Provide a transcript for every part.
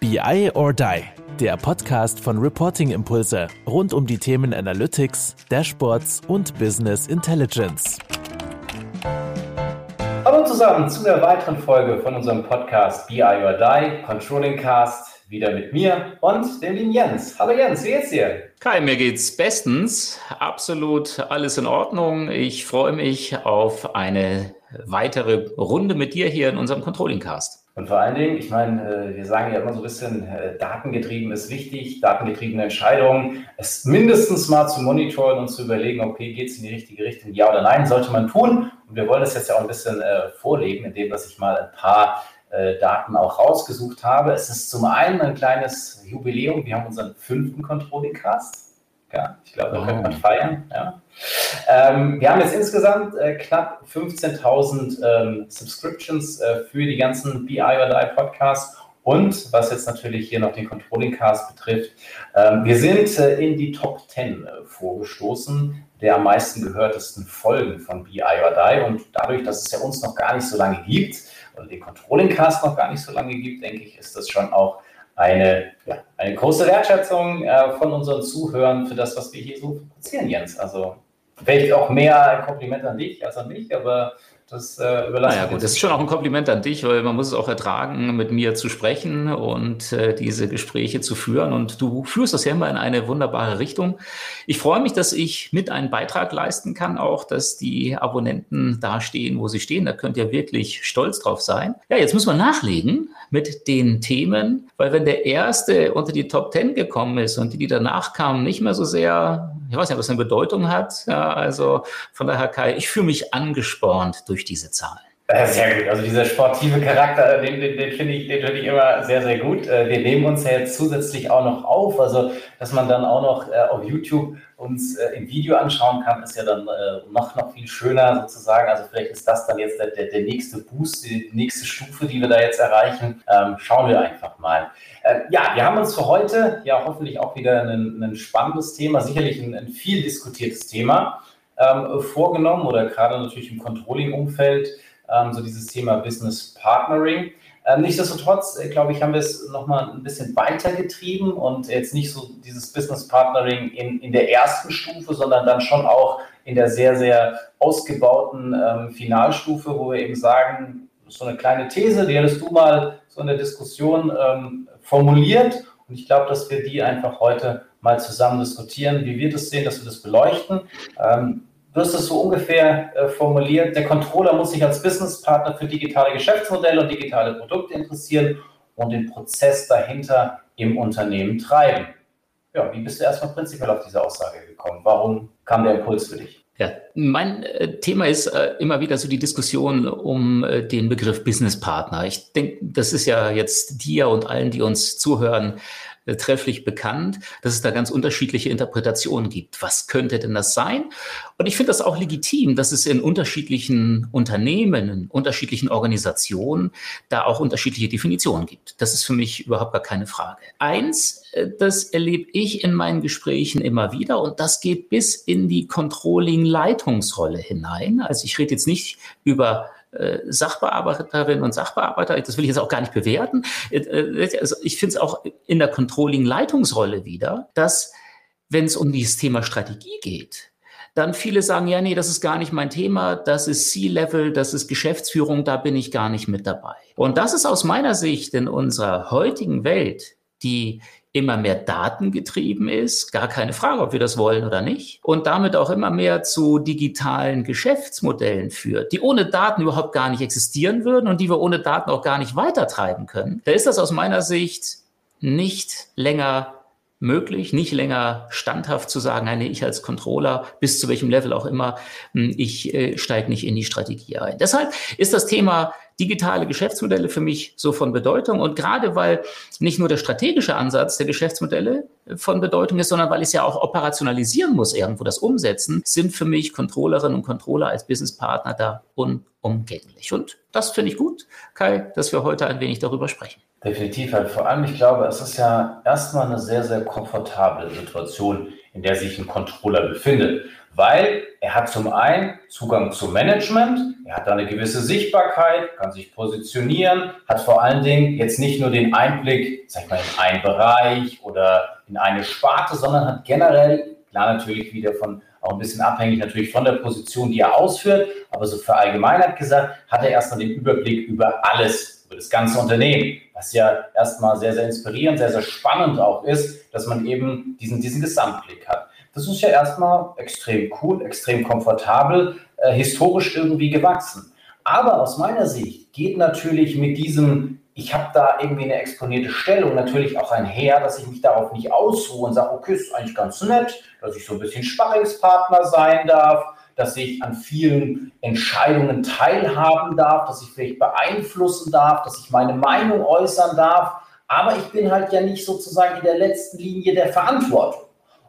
BI or Die, der Podcast von Reporting Impulse rund um die Themen Analytics, Dashboards und Business Intelligence. Hallo zusammen zu einer weiteren Folge von unserem Podcast BI or Die, Controlling Cast, wieder mit mir und dem lieben Jens. Hallo Jens, wie geht's dir? Kai, mir geht's bestens. Absolut alles in Ordnung. Ich freue mich auf eine weitere Runde mit dir hier in unserem Controlling Cast. Und vor allen Dingen, ich meine, äh, wir sagen ja immer so ein bisschen, äh, datengetrieben ist wichtig, datengetriebene Entscheidungen, es mindestens mal zu monitoren und zu überlegen, okay, geht es in die richtige Richtung, ja oder nein, sollte man tun. Und wir wollen das jetzt ja auch ein bisschen äh, vorlegen, indem dass ich mal ein paar Daten auch rausgesucht habe. Es ist zum einen ein kleines Jubiläum, wir haben unseren fünften Controlling Cast. Ja, ich glaube, da könnte man feiern. Ja. Ähm, wir haben jetzt insgesamt äh, knapp 15.000 ähm, Subscriptions äh, für die ganzen BI oder 3 Podcasts. Und was jetzt natürlich hier noch den Controlling Cast betrifft, ähm, wir sind äh, in die Top 10 äh, vorgestoßen der am meisten gehörtesten Folgen von BI or Die. Und dadurch, dass es ja uns noch gar nicht so lange gibt und den Controlling Cast noch gar nicht so lange gibt, denke ich, ist das schon auch eine, ja, eine große Wertschätzung äh, von unseren Zuhörern für das, was wir hier so produzieren, Jens. Also vielleicht auch mehr ein Kompliment an dich als an mich, aber das äh, überlasse naja, gut, das ist schon auch ein Kompliment an dich, weil man muss es auch ertragen, mit mir zu sprechen und äh, diese Gespräche zu führen. Und du führst das ja immer in eine wunderbare Richtung. Ich freue mich, dass ich mit einen Beitrag leisten kann, auch dass die Abonnenten da stehen, wo sie stehen. Da könnt ihr wirklich stolz drauf sein. Ja, jetzt müssen wir nachlegen mit den Themen, weil wenn der erste unter die Top Ten gekommen ist und die, die danach kamen, nicht mehr so sehr, ich weiß nicht, was eine Bedeutung hat. Ja, also von daher, Kai, ich fühle mich angespornt durch diese Zahlen. Sehr gut. Also dieser sportive Charakter, den, den, den finde ich, den ich immer sehr, sehr gut. Äh, wir nehmen uns ja jetzt zusätzlich auch noch auf, also dass man dann auch noch äh, auf YouTube uns äh, im Video anschauen kann, ist ja dann noch, noch viel schöner sozusagen. Also vielleicht ist das dann jetzt der, der, der nächste Boost, die nächste Stufe, die wir da jetzt erreichen. Ähm, schauen wir einfach mal. Ja, wir haben uns für heute ja hoffentlich auch wieder ein, ein spannendes Thema, sicherlich ein, ein viel diskutiertes Thema ähm, vorgenommen oder gerade natürlich im Controlling-Umfeld ähm, so dieses Thema Business Partnering. Ähm, nichtsdestotrotz, äh, glaube ich, haben wir es nochmal ein bisschen weitergetrieben und jetzt nicht so dieses Business Partnering in, in der ersten Stufe, sondern dann schon auch in der sehr, sehr ausgebauten ähm, Finalstufe, wo wir eben sagen, so eine kleine These, die hattest du mal so in der Diskussion ähm, formuliert. Und ich glaube, dass wir die einfach heute mal zusammen diskutieren, wie wir das sehen, dass wir das beleuchten. Ähm, du es so ungefähr äh, formuliert, der Controller muss sich als Businesspartner für digitale Geschäftsmodelle und digitale Produkte interessieren und den Prozess dahinter im Unternehmen treiben. Ja, wie bist du erstmal prinzipiell auf diese Aussage gekommen? Warum kam der Impuls für dich? Ja, mein äh, Thema ist äh, immer wieder so die Diskussion um äh, den Begriff Businesspartner. Ich denke, das ist ja jetzt dir und allen, die uns zuhören, trefflich bekannt, dass es da ganz unterschiedliche Interpretationen gibt. Was könnte denn das sein? Und ich finde das auch legitim, dass es in unterschiedlichen Unternehmen, in unterschiedlichen Organisationen da auch unterschiedliche Definitionen gibt. Das ist für mich überhaupt gar keine Frage. Eins, äh, das erlebe ich in meinen Gesprächen immer wieder und das geht bis in die Controlling-Leitungsrolle hinein. Also ich rede jetzt nicht über äh, Sachbearbeiterinnen und Sachbearbeiter, das will ich jetzt auch gar nicht bewerten. Äh, äh, also ich finde es auch in der Controlling-Leitungsrolle wieder, dass wenn es um dieses Thema Strategie geht, dann viele sagen, ja, nee, das ist gar nicht mein Thema, das ist C-Level, das ist Geschäftsführung, da bin ich gar nicht mit dabei. Und das ist aus meiner Sicht in unserer heutigen Welt, die immer mehr datengetrieben ist, gar keine Frage, ob wir das wollen oder nicht, und damit auch immer mehr zu digitalen Geschäftsmodellen führt, die ohne Daten überhaupt gar nicht existieren würden und die wir ohne Daten auch gar nicht weitertreiben können, da ist das aus meiner Sicht nicht länger möglich, nicht länger standhaft zu sagen, nee, ich als Controller, bis zu welchem Level auch immer, hm, ich äh, steige nicht in die Strategie ein. Deshalb ist das Thema digitale Geschäftsmodelle für mich so von Bedeutung. Und gerade weil nicht nur der strategische Ansatz der Geschäftsmodelle von Bedeutung ist, sondern weil ich es ja auch operationalisieren muss, irgendwo das umsetzen, sind für mich Controllerinnen und Controller als Businesspartner da unumgänglich. Und das finde ich gut, Kai, dass wir heute ein wenig darüber Definitiv. Halt. Vor allem, ich glaube, es ist ja erstmal eine sehr, sehr komfortable Situation, in der sich ein Controller befindet. Weil er hat zum einen Zugang zum Management, er hat da eine gewisse Sichtbarkeit, kann sich positionieren, hat vor allen Dingen jetzt nicht nur den Einblick, sag ich mal, in einen Bereich oder in eine Sparte, sondern hat generell, klar natürlich wieder von auch ein bisschen abhängig natürlich von der Position, die er ausführt, aber so für Allgemeinheit gesagt, hat er erstmal den Überblick über alles, über das ganze Unternehmen, was ja erstmal sehr, sehr inspirierend, sehr, sehr spannend auch ist, dass man eben diesen, diesen Gesamtblick hat. Das ist ja erstmal extrem cool, extrem komfortabel, äh, historisch irgendwie gewachsen. Aber aus meiner Sicht geht natürlich mit diesem ich habe da irgendwie eine exponierte Stellung natürlich auch einher, dass ich mich darauf nicht ausruhe und sage, okay, ist eigentlich ganz nett, dass ich so ein bisschen Sparringspartner sein darf, dass ich an vielen Entscheidungen teilhaben darf, dass ich vielleicht beeinflussen darf, dass ich meine Meinung äußern darf. Aber ich bin halt ja nicht sozusagen in der letzten Linie der Verantwortung.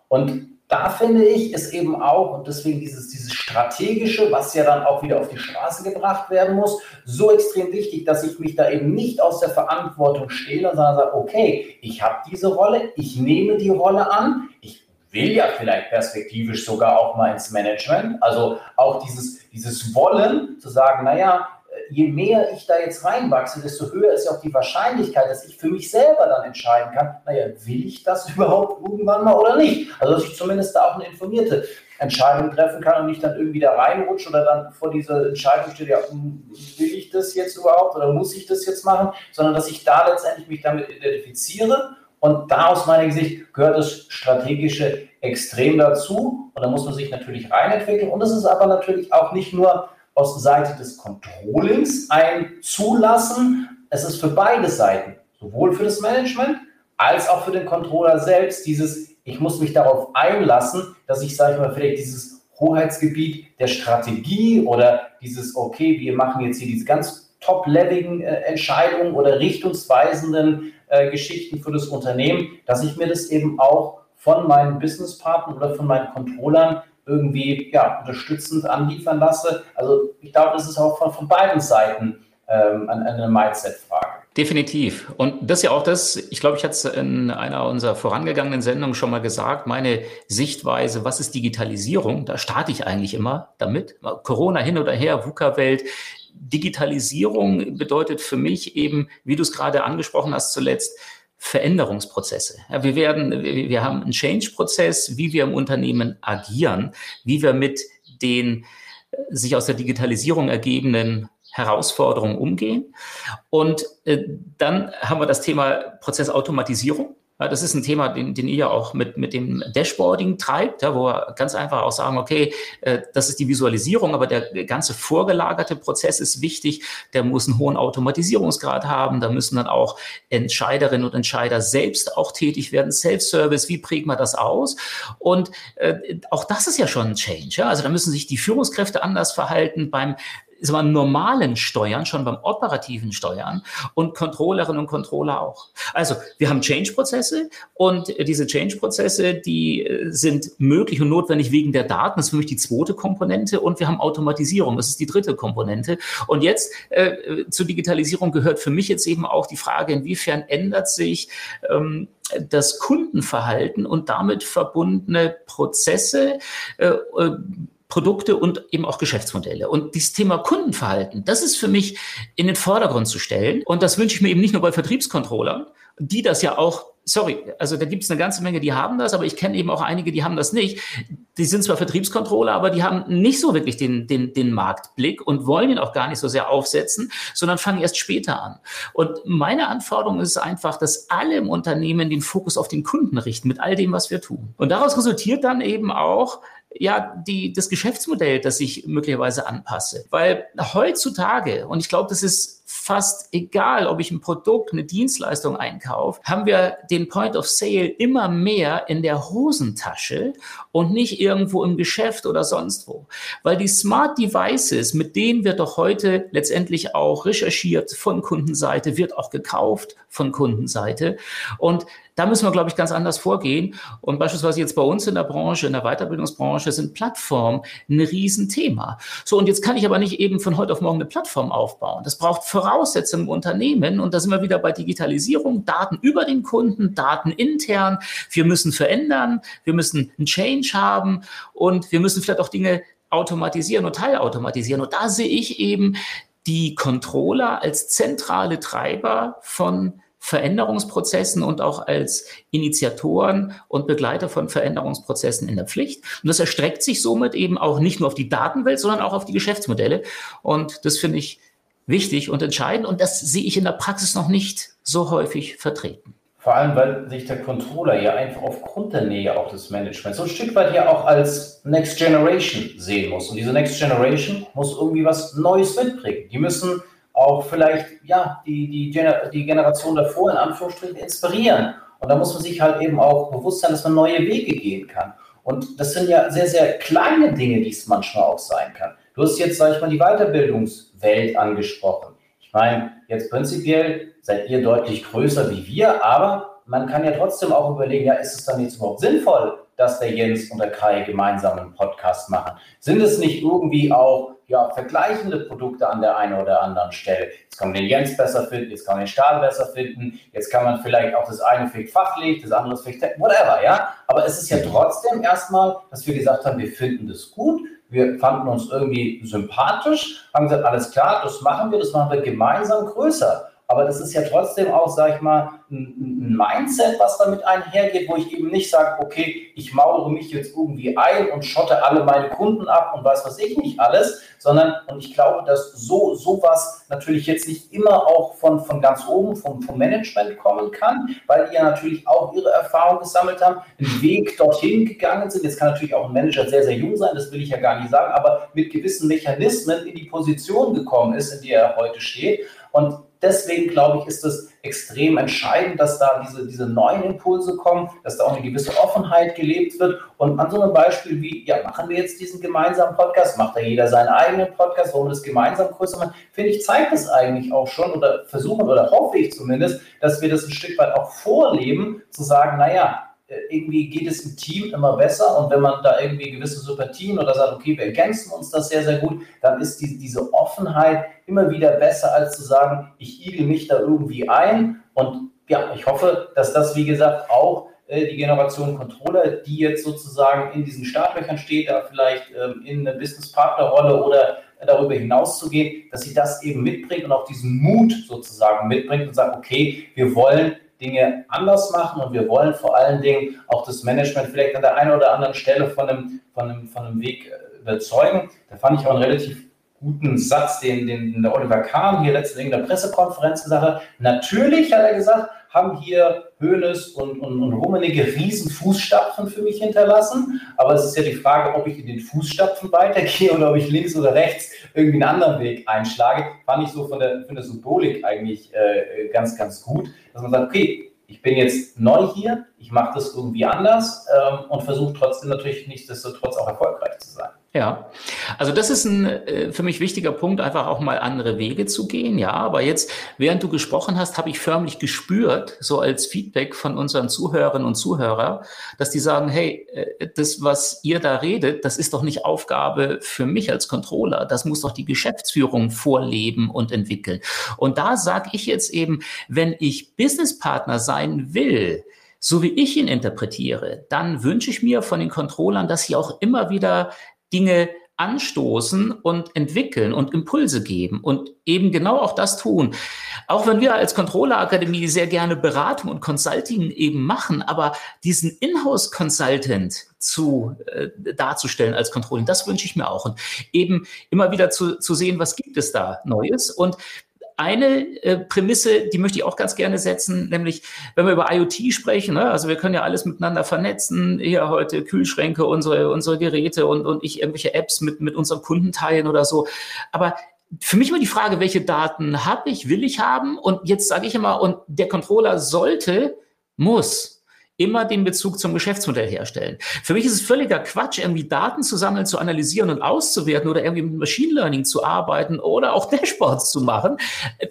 Und da finde ich es eben auch, und deswegen dieses, dieses Strategische, was ja dann auch wieder auf die Straße gebracht werden muss, so extrem wichtig, dass ich mich da eben nicht aus der Verantwortung stehle, sondern sage, okay, ich habe diese Rolle, ich nehme die Rolle an, ich will ja vielleicht perspektivisch sogar auch mal ins Management, also auch dieses, dieses Wollen zu sagen, naja, je mehr ich da jetzt reinwachse, desto höher ist ja auch die Wahrscheinlichkeit, dass ich für mich selber dann entscheiden kann, naja, will ich das überhaupt irgendwann mal oder nicht? Also, dass ich zumindest da auch eine informierte Entscheidung treffen kann und nicht dann irgendwie da reinrutsche oder dann vor dieser Entscheidung stehe, ja, hm, will ich das jetzt überhaupt oder muss ich das jetzt machen, sondern dass ich da letztendlich mich damit identifiziere und da aus meiner Sicht gehört das Strategische extrem dazu und da muss man sich natürlich reinentwickeln und es ist aber natürlich auch nicht nur aus Seite des Controllings ein Zulassen. Es ist für beide Seiten, sowohl für das Management als auch für den Controller selbst, dieses, ich muss mich darauf einlassen, dass ich, sage ich mal, vielleicht dieses Hoheitsgebiet der Strategie oder dieses, okay, wir machen jetzt hier diese ganz top-leveligen äh, Entscheidungen oder richtungsweisenden äh, Geschichten für das Unternehmen, dass ich mir das eben auch von meinen Businesspartnern oder von meinen Controllern irgendwie ja, unterstützend anliefern lasse. Also ich glaube, das ist auch von, von beiden Seiten ähm, eine Mindset-Frage. Definitiv. Und das ist ja auch das, ich glaube, ich hatte es in einer unserer vorangegangenen Sendungen schon mal gesagt, meine Sichtweise, was ist Digitalisierung? Da starte ich eigentlich immer damit. Corona hin oder her, VUCA-Welt. Digitalisierung bedeutet für mich eben, wie du es gerade angesprochen hast zuletzt, Veränderungsprozesse. Ja, wir werden, wir haben einen Change-Prozess, wie wir im Unternehmen agieren, wie wir mit den äh, sich aus der Digitalisierung ergebenden Herausforderungen umgehen. Und äh, dann haben wir das Thema Prozessautomatisierung. Das ist ein Thema, den, den ihr ja auch mit, mit dem Dashboarding treibt, ja, wo wir ganz einfach auch sagen, okay, äh, das ist die Visualisierung, aber der ganze vorgelagerte Prozess ist wichtig. Der muss einen hohen Automatisierungsgrad haben. Da müssen dann auch Entscheiderinnen und Entscheider selbst auch tätig werden. Self-Service, wie prägt man das aus? Und äh, auch das ist ja schon ein Change. Ja? Also da müssen sich die Führungskräfte anders verhalten beim ist beim normalen Steuern, schon beim operativen Steuern und Controllerinnen und Controller auch. Also wir haben Change-Prozesse und diese Change-Prozesse, die äh, sind möglich und notwendig wegen der Daten. Das ist für mich die zweite Komponente und wir haben Automatisierung. Das ist die dritte Komponente. Und jetzt äh, zur Digitalisierung gehört für mich jetzt eben auch die Frage, inwiefern ändert sich ähm, das Kundenverhalten und damit verbundene Prozesse, äh, äh Produkte und eben auch Geschäftsmodelle. Und dieses Thema Kundenverhalten, das ist für mich in den Vordergrund zu stellen. Und das wünsche ich mir eben nicht nur bei Vertriebscontrollern, die das ja auch sorry, also da gibt es eine ganze Menge, die haben das, aber ich kenne eben auch einige, die haben das nicht. Die sind zwar Vertriebskontrolle, aber die haben nicht so wirklich den, den, den Marktblick und wollen ihn auch gar nicht so sehr aufsetzen, sondern fangen erst später an. Und meine Anforderung ist einfach, dass alle im Unternehmen den Fokus auf den Kunden richten mit all dem, was wir tun. Und daraus resultiert dann eben auch, ja, die, das Geschäftsmodell, das ich möglicherweise anpasse. Weil heutzutage, und ich glaube, das ist fast egal, ob ich ein Produkt, eine Dienstleistung einkaufe, haben wir den Point of Sale immer mehr in der Hosentasche und nicht irgendwo im Geschäft oder sonst wo. Weil die Smart Devices, mit denen wird doch heute letztendlich auch recherchiert von Kundenseite, wird auch gekauft von Kundenseite. Und da müssen wir, glaube ich, ganz anders vorgehen. Und beispielsweise jetzt bei uns in der Branche, in der Weiterbildungsbranche, sind Plattformen ein Riesenthema. So, und jetzt kann ich aber nicht eben von heute auf morgen eine Plattform aufbauen. Das braucht voran Voraussetzung im Unternehmen. Und da sind wir wieder bei Digitalisierung, Daten über den Kunden, Daten intern. Wir müssen verändern, wir müssen einen Change haben und wir müssen vielleicht auch Dinge automatisieren und teilautomatisieren. Und da sehe ich eben die Controller als zentrale Treiber von Veränderungsprozessen und auch als Initiatoren und Begleiter von Veränderungsprozessen in der Pflicht. Und das erstreckt sich somit eben auch nicht nur auf die Datenwelt, sondern auch auf die Geschäftsmodelle. Und das finde ich wichtig und entscheidend. Und das sehe ich in der Praxis noch nicht so häufig vertreten. Vor allem, weil sich der Controller ja einfach aufgrund der Nähe auch des Managements so ein Stück weit ja auch als Next Generation sehen muss. Und diese Next Generation muss irgendwie was Neues mitbringen. Die müssen auch vielleicht ja, die, die, Gener die Generation davor in Anführungsstrichen inspirieren. Und da muss man sich halt eben auch bewusst sein, dass man neue Wege gehen kann. Und das sind ja sehr, sehr kleine Dinge, die es manchmal auch sein kann. Du hast jetzt, sag ich mal, die Weiterbildungswelt angesprochen. Ich meine, jetzt prinzipiell seid ihr deutlich größer wie wir, aber man kann ja trotzdem auch überlegen, ja, ist es dann jetzt überhaupt sinnvoll, dass der Jens und der Kai gemeinsam einen Podcast machen? Sind es nicht irgendwie auch ja, vergleichende Produkte an der einen oder anderen Stelle? Jetzt kann man den Jens besser finden, jetzt kann man den Stahl besser finden, jetzt kann man vielleicht auch das eine vielleicht fachlich, das andere vielleicht whatever, ja? Aber es ist ja trotzdem erstmal, dass wir gesagt haben, wir finden das gut, wir fanden uns irgendwie sympathisch, haben gesagt, alles klar, das machen wir, das machen wir gemeinsam größer. Aber das ist ja trotzdem auch, sag ich mal, ein, Mindset, was damit einhergeht, wo ich eben nicht sage, okay, ich mauere mich jetzt irgendwie ein und schotte alle meine Kunden ab und weiß was ich nicht alles, sondern, und ich glaube, dass so sowas natürlich jetzt nicht immer auch von, von ganz oben, vom, vom Management kommen kann, weil die ja natürlich auch ihre Erfahrung gesammelt haben, einen Weg dorthin gegangen sind. Jetzt kann natürlich auch ein Manager sehr, sehr jung sein, das will ich ja gar nicht sagen, aber mit gewissen Mechanismen in die Position gekommen ist, in der er heute steht. Und deswegen glaube ich, ist es extrem entscheidend, dass da diese, diese neuen Impulse kommen, dass da auch eine gewisse Offenheit gelebt wird. Und an so einem Beispiel wie, ja, machen wir jetzt diesen gemeinsamen Podcast, macht da jeder seinen eigenen Podcast, wollen wir das gemeinsam größer machen, finde ich, zeigt es eigentlich auch schon oder versuchen oder hoffe ich zumindest, dass wir das ein Stück weit auch vorleben, zu sagen, naja, irgendwie geht es im Team immer besser und wenn man da irgendwie gewisse Sympathien oder sagt, okay, wir ergänzen uns das sehr, sehr gut, dann ist die, diese Offenheit immer wieder besser, als zu sagen, ich igel mich da irgendwie ein. Und ja, ich hoffe, dass das, wie gesagt, auch äh, die Generation Controller, die jetzt sozusagen in diesen Startlöchern steht, da vielleicht ähm, in eine Business-Partner-Rolle oder darüber hinaus zu gehen, dass sie das eben mitbringt und auch diesen Mut sozusagen mitbringt und sagt, okay, wir wollen Dinge anders machen und wir wollen vor allen Dingen auch das Management vielleicht an der einen oder anderen Stelle von einem, von einem, von einem Weg äh, überzeugen. Da fand ich auch einen relativ guten Satz, den, den der Oliver Kahn hier letztens in der Pressekonferenz gesagt hat. Natürlich, hat er gesagt, haben hier Hönes und, und, und Rummenigge riesen Fußstapfen für mich hinterlassen. Aber es ist ja die Frage, ob ich in den Fußstapfen weitergehe oder ob ich links oder rechts irgendwie einen anderen Weg einschlage. Fand ich so von der, von der Symbolik eigentlich äh, ganz, ganz gut, dass man sagt, okay, ich bin jetzt neu hier, ich mache das irgendwie anders ähm, und versuche trotzdem natürlich nichtsdestotrotz auch erfolgreich zu sein. Ja, also das ist ein äh, für mich wichtiger Punkt, einfach auch mal andere Wege zu gehen. Ja, aber jetzt, während du gesprochen hast, habe ich förmlich gespürt, so als Feedback von unseren Zuhörerinnen und Zuhörer, dass die sagen, hey, äh, das, was ihr da redet, das ist doch nicht Aufgabe für mich als Controller. Das muss doch die Geschäftsführung vorleben und entwickeln. Und da sage ich jetzt eben, wenn ich Businesspartner sein will, so wie ich ihn interpretiere, dann wünsche ich mir von den Controllern, dass sie auch immer wieder Dinge anstoßen und entwickeln und Impulse geben und eben genau auch das tun. Auch wenn wir als Controller Akademie sehr gerne Beratung und Consulting eben machen, aber diesen Inhouse Consultant zu äh, darzustellen als Controlling, das wünsche ich mir auch und eben immer wieder zu, zu sehen, was gibt es da Neues und eine äh, Prämisse, die möchte ich auch ganz gerne setzen, nämlich wenn wir über IoT sprechen, ne, also wir können ja alles miteinander vernetzen, hier heute Kühlschränke, unsere, unsere Geräte und, und ich irgendwelche Apps mit, mit unseren Kunden teilen oder so. Aber für mich immer die Frage, welche Daten habe ich, will ich haben? Und jetzt sage ich immer, und der Controller sollte, muss immer den Bezug zum Geschäftsmodell herstellen. Für mich ist es völliger Quatsch, irgendwie Daten zu sammeln, zu analysieren und auszuwerten oder irgendwie mit Machine Learning zu arbeiten oder auch Dashboards zu machen.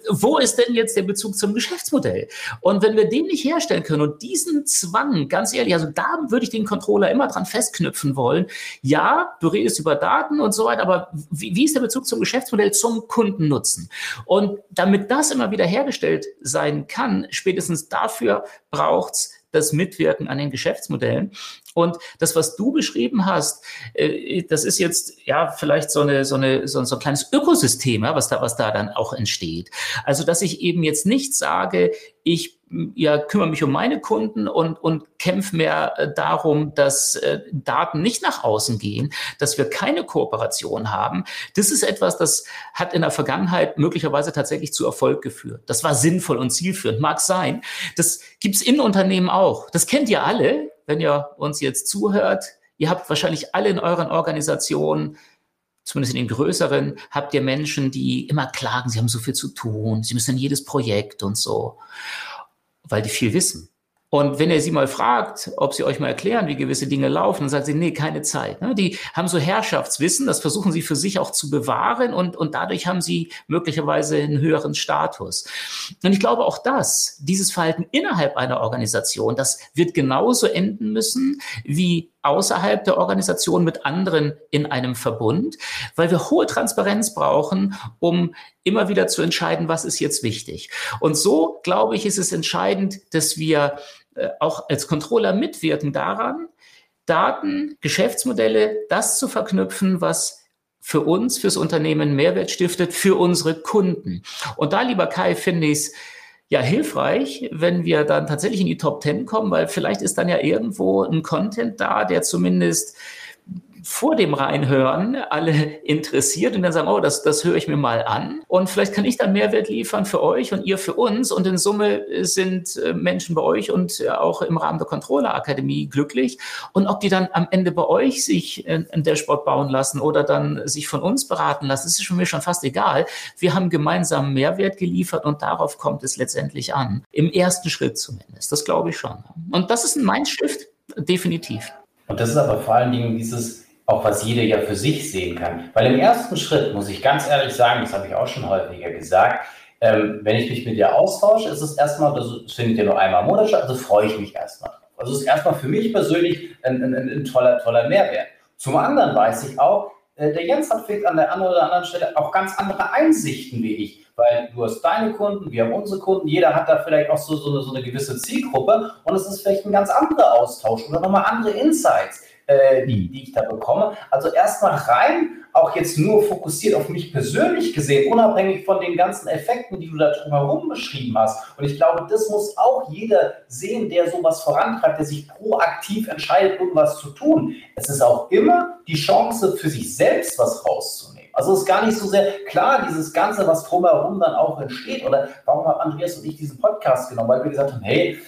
Wo ist denn jetzt der Bezug zum Geschäftsmodell? Und wenn wir den nicht herstellen können und diesen Zwang, ganz ehrlich, also da würde ich den Controller immer dran festknüpfen wollen. Ja, du redest über Daten und so weiter, aber wie, wie ist der Bezug zum Geschäftsmodell, zum Kundennutzen? Und damit das immer wieder hergestellt sein kann, spätestens dafür braucht's das Mitwirken an den Geschäftsmodellen. Und das, was du beschrieben hast, äh, das ist jetzt ja vielleicht so eine so eine so ein kleines Ökosystem, was da was da dann auch entsteht. Also dass ich eben jetzt nicht sage, ich ja, kümmere mich um meine Kunden und, und kämpfe mehr äh, darum, dass äh, Daten nicht nach außen gehen, dass wir keine Kooperation haben. Das ist etwas, das hat in der Vergangenheit möglicherweise tatsächlich zu Erfolg geführt. Das war sinnvoll und zielführend, mag sein. Das gibt's in Unternehmen auch. Das kennt ihr alle, wenn ihr uns jetzt zuhört. Ihr habt wahrscheinlich alle in euren Organisationen zumindest in den größeren, habt ihr Menschen, die immer klagen, sie haben so viel zu tun, sie müssen in jedes Projekt und so weil die viel wissen. Und wenn ihr sie mal fragt, ob sie euch mal erklären, wie gewisse Dinge laufen, dann sagt sie, nee, keine Zeit. Ne? Die haben so Herrschaftswissen, das versuchen sie für sich auch zu bewahren und, und dadurch haben sie möglicherweise einen höheren Status. Und ich glaube auch das, dieses Verhalten innerhalb einer Organisation, das wird genauso enden müssen wie außerhalb der Organisation mit anderen in einem Verbund, weil wir hohe Transparenz brauchen, um immer wieder zu entscheiden, was ist jetzt wichtig. Und so, glaube ich, ist es entscheidend, dass wir äh, auch als Controller mitwirken daran, Daten, Geschäftsmodelle, das zu verknüpfen, was für uns, fürs Unternehmen Mehrwert stiftet, für unsere Kunden. Und da, lieber Kai, finde ich es ja hilfreich, wenn wir dann tatsächlich in die Top 10 kommen, weil vielleicht ist dann ja irgendwo ein Content da, der zumindest vor dem Reinhören alle interessiert und dann sagen, oh, das, das höre ich mir mal an. Und vielleicht kann ich dann Mehrwert liefern für euch und ihr für uns. Und in Summe sind äh, Menschen bei euch und äh, auch im Rahmen der Controller Akademie glücklich. Und ob die dann am Ende bei euch sich ein Dashboard bauen lassen oder dann sich von uns beraten lassen, ist für mich schon fast egal. Wir haben gemeinsam Mehrwert geliefert und darauf kommt es letztendlich an. Im ersten Schritt zumindest. Das glaube ich schon. Und das ist ein Mindstift, definitiv. Und das ist aber vor allen Dingen dieses, auch was jeder ja für sich sehen kann. Weil im ersten Schritt, muss ich ganz ehrlich sagen, das habe ich auch schon häufiger gesagt, ähm, wenn ich mich mit dir austausche, ist es erstmal, das findet ja nur einmal im Monat statt, also freue ich mich erstmal drauf. Also es ist erstmal für mich persönlich ein, ein, ein, toller, toller Mehrwert. Zum anderen weiß ich auch, äh, der Jens hat vielleicht an der einen oder anderen Stelle auch ganz andere Einsichten wie ich, weil du hast deine Kunden, wir haben unsere Kunden, jeder hat da vielleicht auch so, so, eine, so eine gewisse Zielgruppe und es ist vielleicht ein ganz anderer Austausch oder nochmal andere Insights äh, die, die ich da bekomme. Also erstmal rein, auch jetzt nur fokussiert auf mich persönlich gesehen, unabhängig von den ganzen Effekten, die du da drumherum beschrieben hast. Und ich glaube, das muss auch jeder sehen, der sowas vorantreibt, der sich proaktiv entscheidet, irgendwas zu tun. Es ist auch immer die Chance für sich selbst was rauszunehmen. Also es ist gar nicht so sehr klar, dieses Ganze, was drumherum dann auch entsteht. Oder warum haben Andreas und ich diesen Podcast genommen? Weil wir gesagt haben, hey,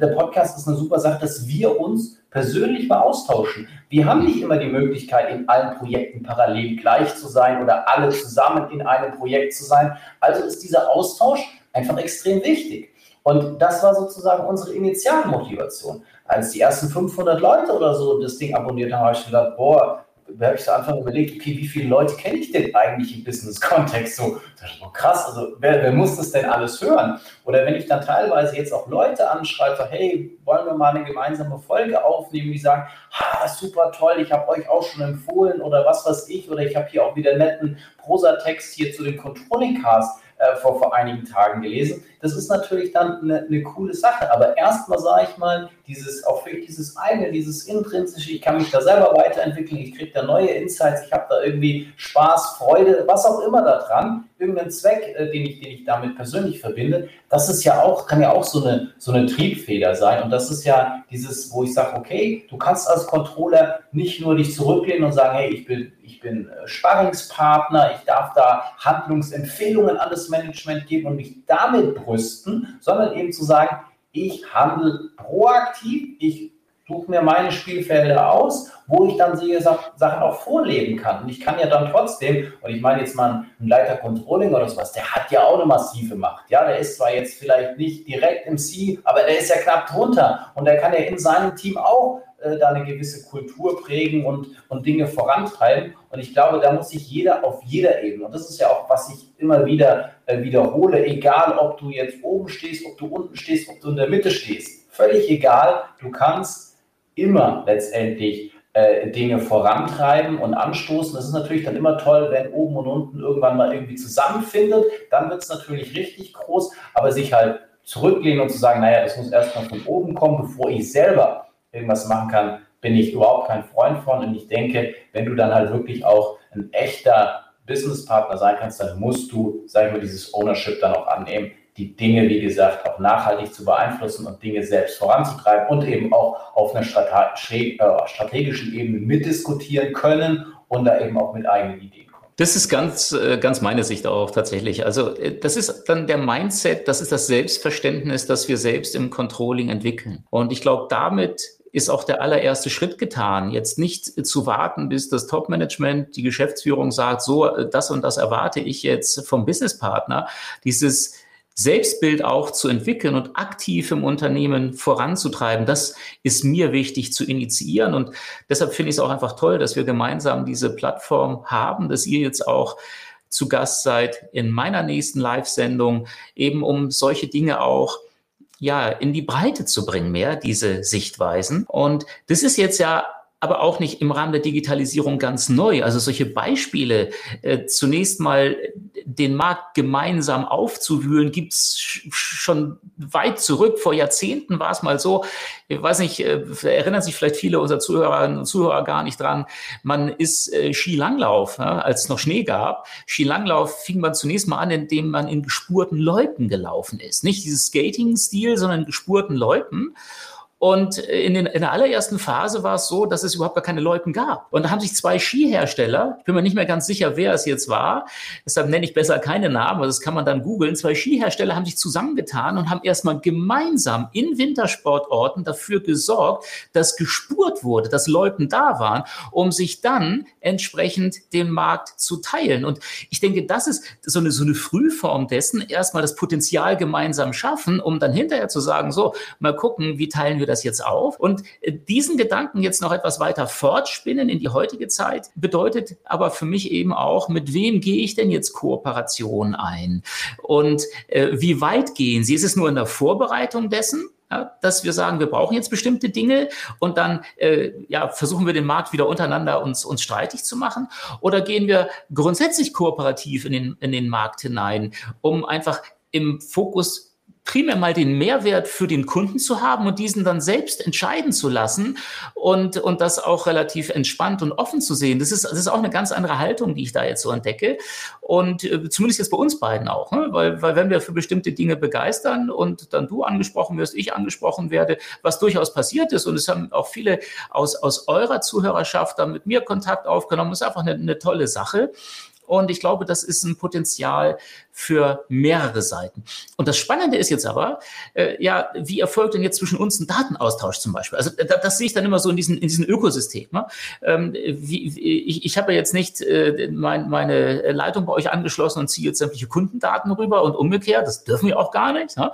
der Podcast ist eine super Sache, dass wir uns persönlich mal austauschen. Wir haben nicht immer die Möglichkeit, in allen Projekten parallel gleich zu sein oder alle zusammen in einem Projekt zu sein. Also ist dieser Austausch einfach extrem wichtig. Und das war sozusagen unsere Initialmotivation. Als die ersten 500 Leute oder so das Ding abonniert haben, habe ich gedacht, boah, da habe ich zu Anfang überlegt, okay, wie viele Leute kenne ich denn eigentlich im Business-Kontext? So, so krass, also wer, wer, muss das denn alles hören? Oder wenn ich dann teilweise jetzt auch Leute anschreibe, hey, wollen wir mal eine gemeinsame Folge aufnehmen, die sagen, ha, super toll, ich habe euch auch schon empfohlen oder was weiß ich, oder ich habe hier auch wieder einen netten Prosatext hier zu dem Controlling-Cast äh, vor, vor einigen Tagen gelesen. Das ist natürlich dann eine, eine coole Sache. Aber erstmal sage ich mal, dieses, auch wirklich dieses eigene, dieses intrinsische, ich kann mich da selber weiterentwickeln, ich kriege da neue Insights, ich habe da irgendwie Spaß, Freude, was auch immer da dran, irgendeinen Zweck, äh, den, ich, den ich damit persönlich verbinde, das ist ja auch, kann ja auch so eine, so eine Triebfeder sein. Und das ist ja dieses, wo ich sage, okay, du kannst als Controller nicht nur dich zurücklehnen und sagen, hey, ich bin, ich bin äh, Sparringspartner, ich darf da Handlungsempfehlungen an das Management geben und mich damit brüsten, sondern eben zu sagen, ich handle proaktiv, ich suche mir meine Spielfelder aus, wo ich dann diese Sachen auch vorleben kann. Und ich kann ja dann trotzdem, und ich meine jetzt mal einen Leiter Controlling oder sowas, der hat ja auch eine massive Macht. Ja, der ist zwar jetzt vielleicht nicht direkt im C, aber der ist ja knapp drunter. Und der kann ja in seinem Team auch äh, da eine gewisse Kultur prägen und, und Dinge vorantreiben. Und ich glaube, da muss sich jeder auf jeder Ebene, und das ist ja auch, was ich immer wieder äh, wiederhole, egal ob du jetzt oben stehst, ob du unten stehst, ob du in der Mitte stehst, völlig egal, du kannst immer letztendlich äh, Dinge vorantreiben und anstoßen. Das ist natürlich dann immer toll, wenn oben und unten irgendwann mal irgendwie zusammenfindet. Dann wird es natürlich richtig groß, aber sich halt zurücklehnen und zu sagen, naja, das muss erstmal von oben kommen, bevor ich selber irgendwas machen kann, bin ich überhaupt kein Freund von. Und ich denke, wenn du dann halt wirklich auch ein echter Businesspartner sein kannst, dann musst du, sag ich mal, dieses Ownership dann auch annehmen die Dinge, wie gesagt, auch nachhaltig zu beeinflussen und Dinge selbst voranzutreiben und eben auch auf einer äh, strategischen Ebene mitdiskutieren können und da eben auch mit eigenen Ideen kommen. Das ist ganz, äh, ganz meine Sicht auch tatsächlich. Also äh, das ist dann der Mindset, das ist das Selbstverständnis, das wir selbst im Controlling entwickeln. Und ich glaube, damit ist auch der allererste Schritt getan. Jetzt nicht zu warten, bis das Top-Management, die Geschäftsführung sagt, so, das und das erwarte ich jetzt vom Businesspartner. Dieses Selbstbild auch zu entwickeln und aktiv im Unternehmen voranzutreiben, das ist mir wichtig zu initiieren. Und deshalb finde ich es auch einfach toll, dass wir gemeinsam diese Plattform haben, dass ihr jetzt auch zu Gast seid in meiner nächsten Live-Sendung, eben um solche Dinge auch ja, in die Breite zu bringen, mehr diese Sichtweisen. Und das ist jetzt ja aber auch nicht im Rahmen der Digitalisierung ganz neu. Also solche Beispiele, äh, zunächst mal den Markt gemeinsam aufzuwühlen, gibt's schon weit zurück. Vor Jahrzehnten war es mal so, ich weiß nicht, äh, erinnern sich vielleicht viele unserer Zuhörerinnen und Zuhörer gar nicht dran, man ist äh, Skilanglauf, ja, als es noch Schnee gab. Skilanglauf fing man zunächst mal an, indem man in gespurten Loipen gelaufen ist. Nicht dieses Skating-Stil, sondern in gespurten Loipen. Und in, den, in der allerersten Phase war es so, dass es überhaupt gar keine Loipen gab. Und da haben sich zwei Skihersteller, ich bin mir nicht mehr ganz sicher, wer es jetzt war, deshalb nenne ich besser keine Namen, aber das kann man dann googeln. Zwei Skihersteller haben sich zusammengetan und haben erstmal gemeinsam in Wintersportorten dafür gesorgt, dass gespurt wurde, dass Loipen da waren, um sich dann entsprechend den Markt zu teilen. Und ich denke, das ist so eine, so eine Frühform dessen, erstmal das Potenzial gemeinsam schaffen, um dann hinterher zu sagen, so, mal gucken, wie teilen wir das jetzt auf? Und äh, diesen Gedanken jetzt noch etwas weiter fortspinnen in die heutige Zeit, bedeutet aber für mich eben auch, mit wem gehe ich denn jetzt Kooperation ein? Und äh, wie weit gehen sie? Ist es nur in der Vorbereitung dessen? Ja, dass wir sagen, wir brauchen jetzt bestimmte Dinge und dann äh, ja, versuchen wir den Markt wieder untereinander uns, uns streitig zu machen? Oder gehen wir grundsätzlich kooperativ in den, in den Markt hinein, um einfach im Fokus primär mal den Mehrwert für den Kunden zu haben und diesen dann selbst entscheiden zu lassen und, und das auch relativ entspannt und offen zu sehen. Das ist, das ist auch eine ganz andere Haltung, die ich da jetzt so entdecke. Und äh, zumindest jetzt bei uns beiden auch, ne? weil, weil wenn wir für bestimmte Dinge begeistern und dann du angesprochen wirst, ich angesprochen werde, was durchaus passiert ist und es haben auch viele aus, aus eurer Zuhörerschaft dann mit mir Kontakt aufgenommen, ist einfach eine, eine tolle Sache. Und ich glaube, das ist ein Potenzial für mehrere Seiten. Und das Spannende ist jetzt aber, äh, ja, wie erfolgt denn jetzt zwischen uns ein Datenaustausch zum Beispiel? Also da, das sehe ich dann immer so in diesen, in diesen Ökosystem. Ne? Ähm, wie, wie, ich ich habe ja jetzt nicht äh, mein, meine Leitung bei euch angeschlossen und ziehe jetzt sämtliche Kundendaten rüber und umgekehrt. Das dürfen wir auch gar nicht. Ne?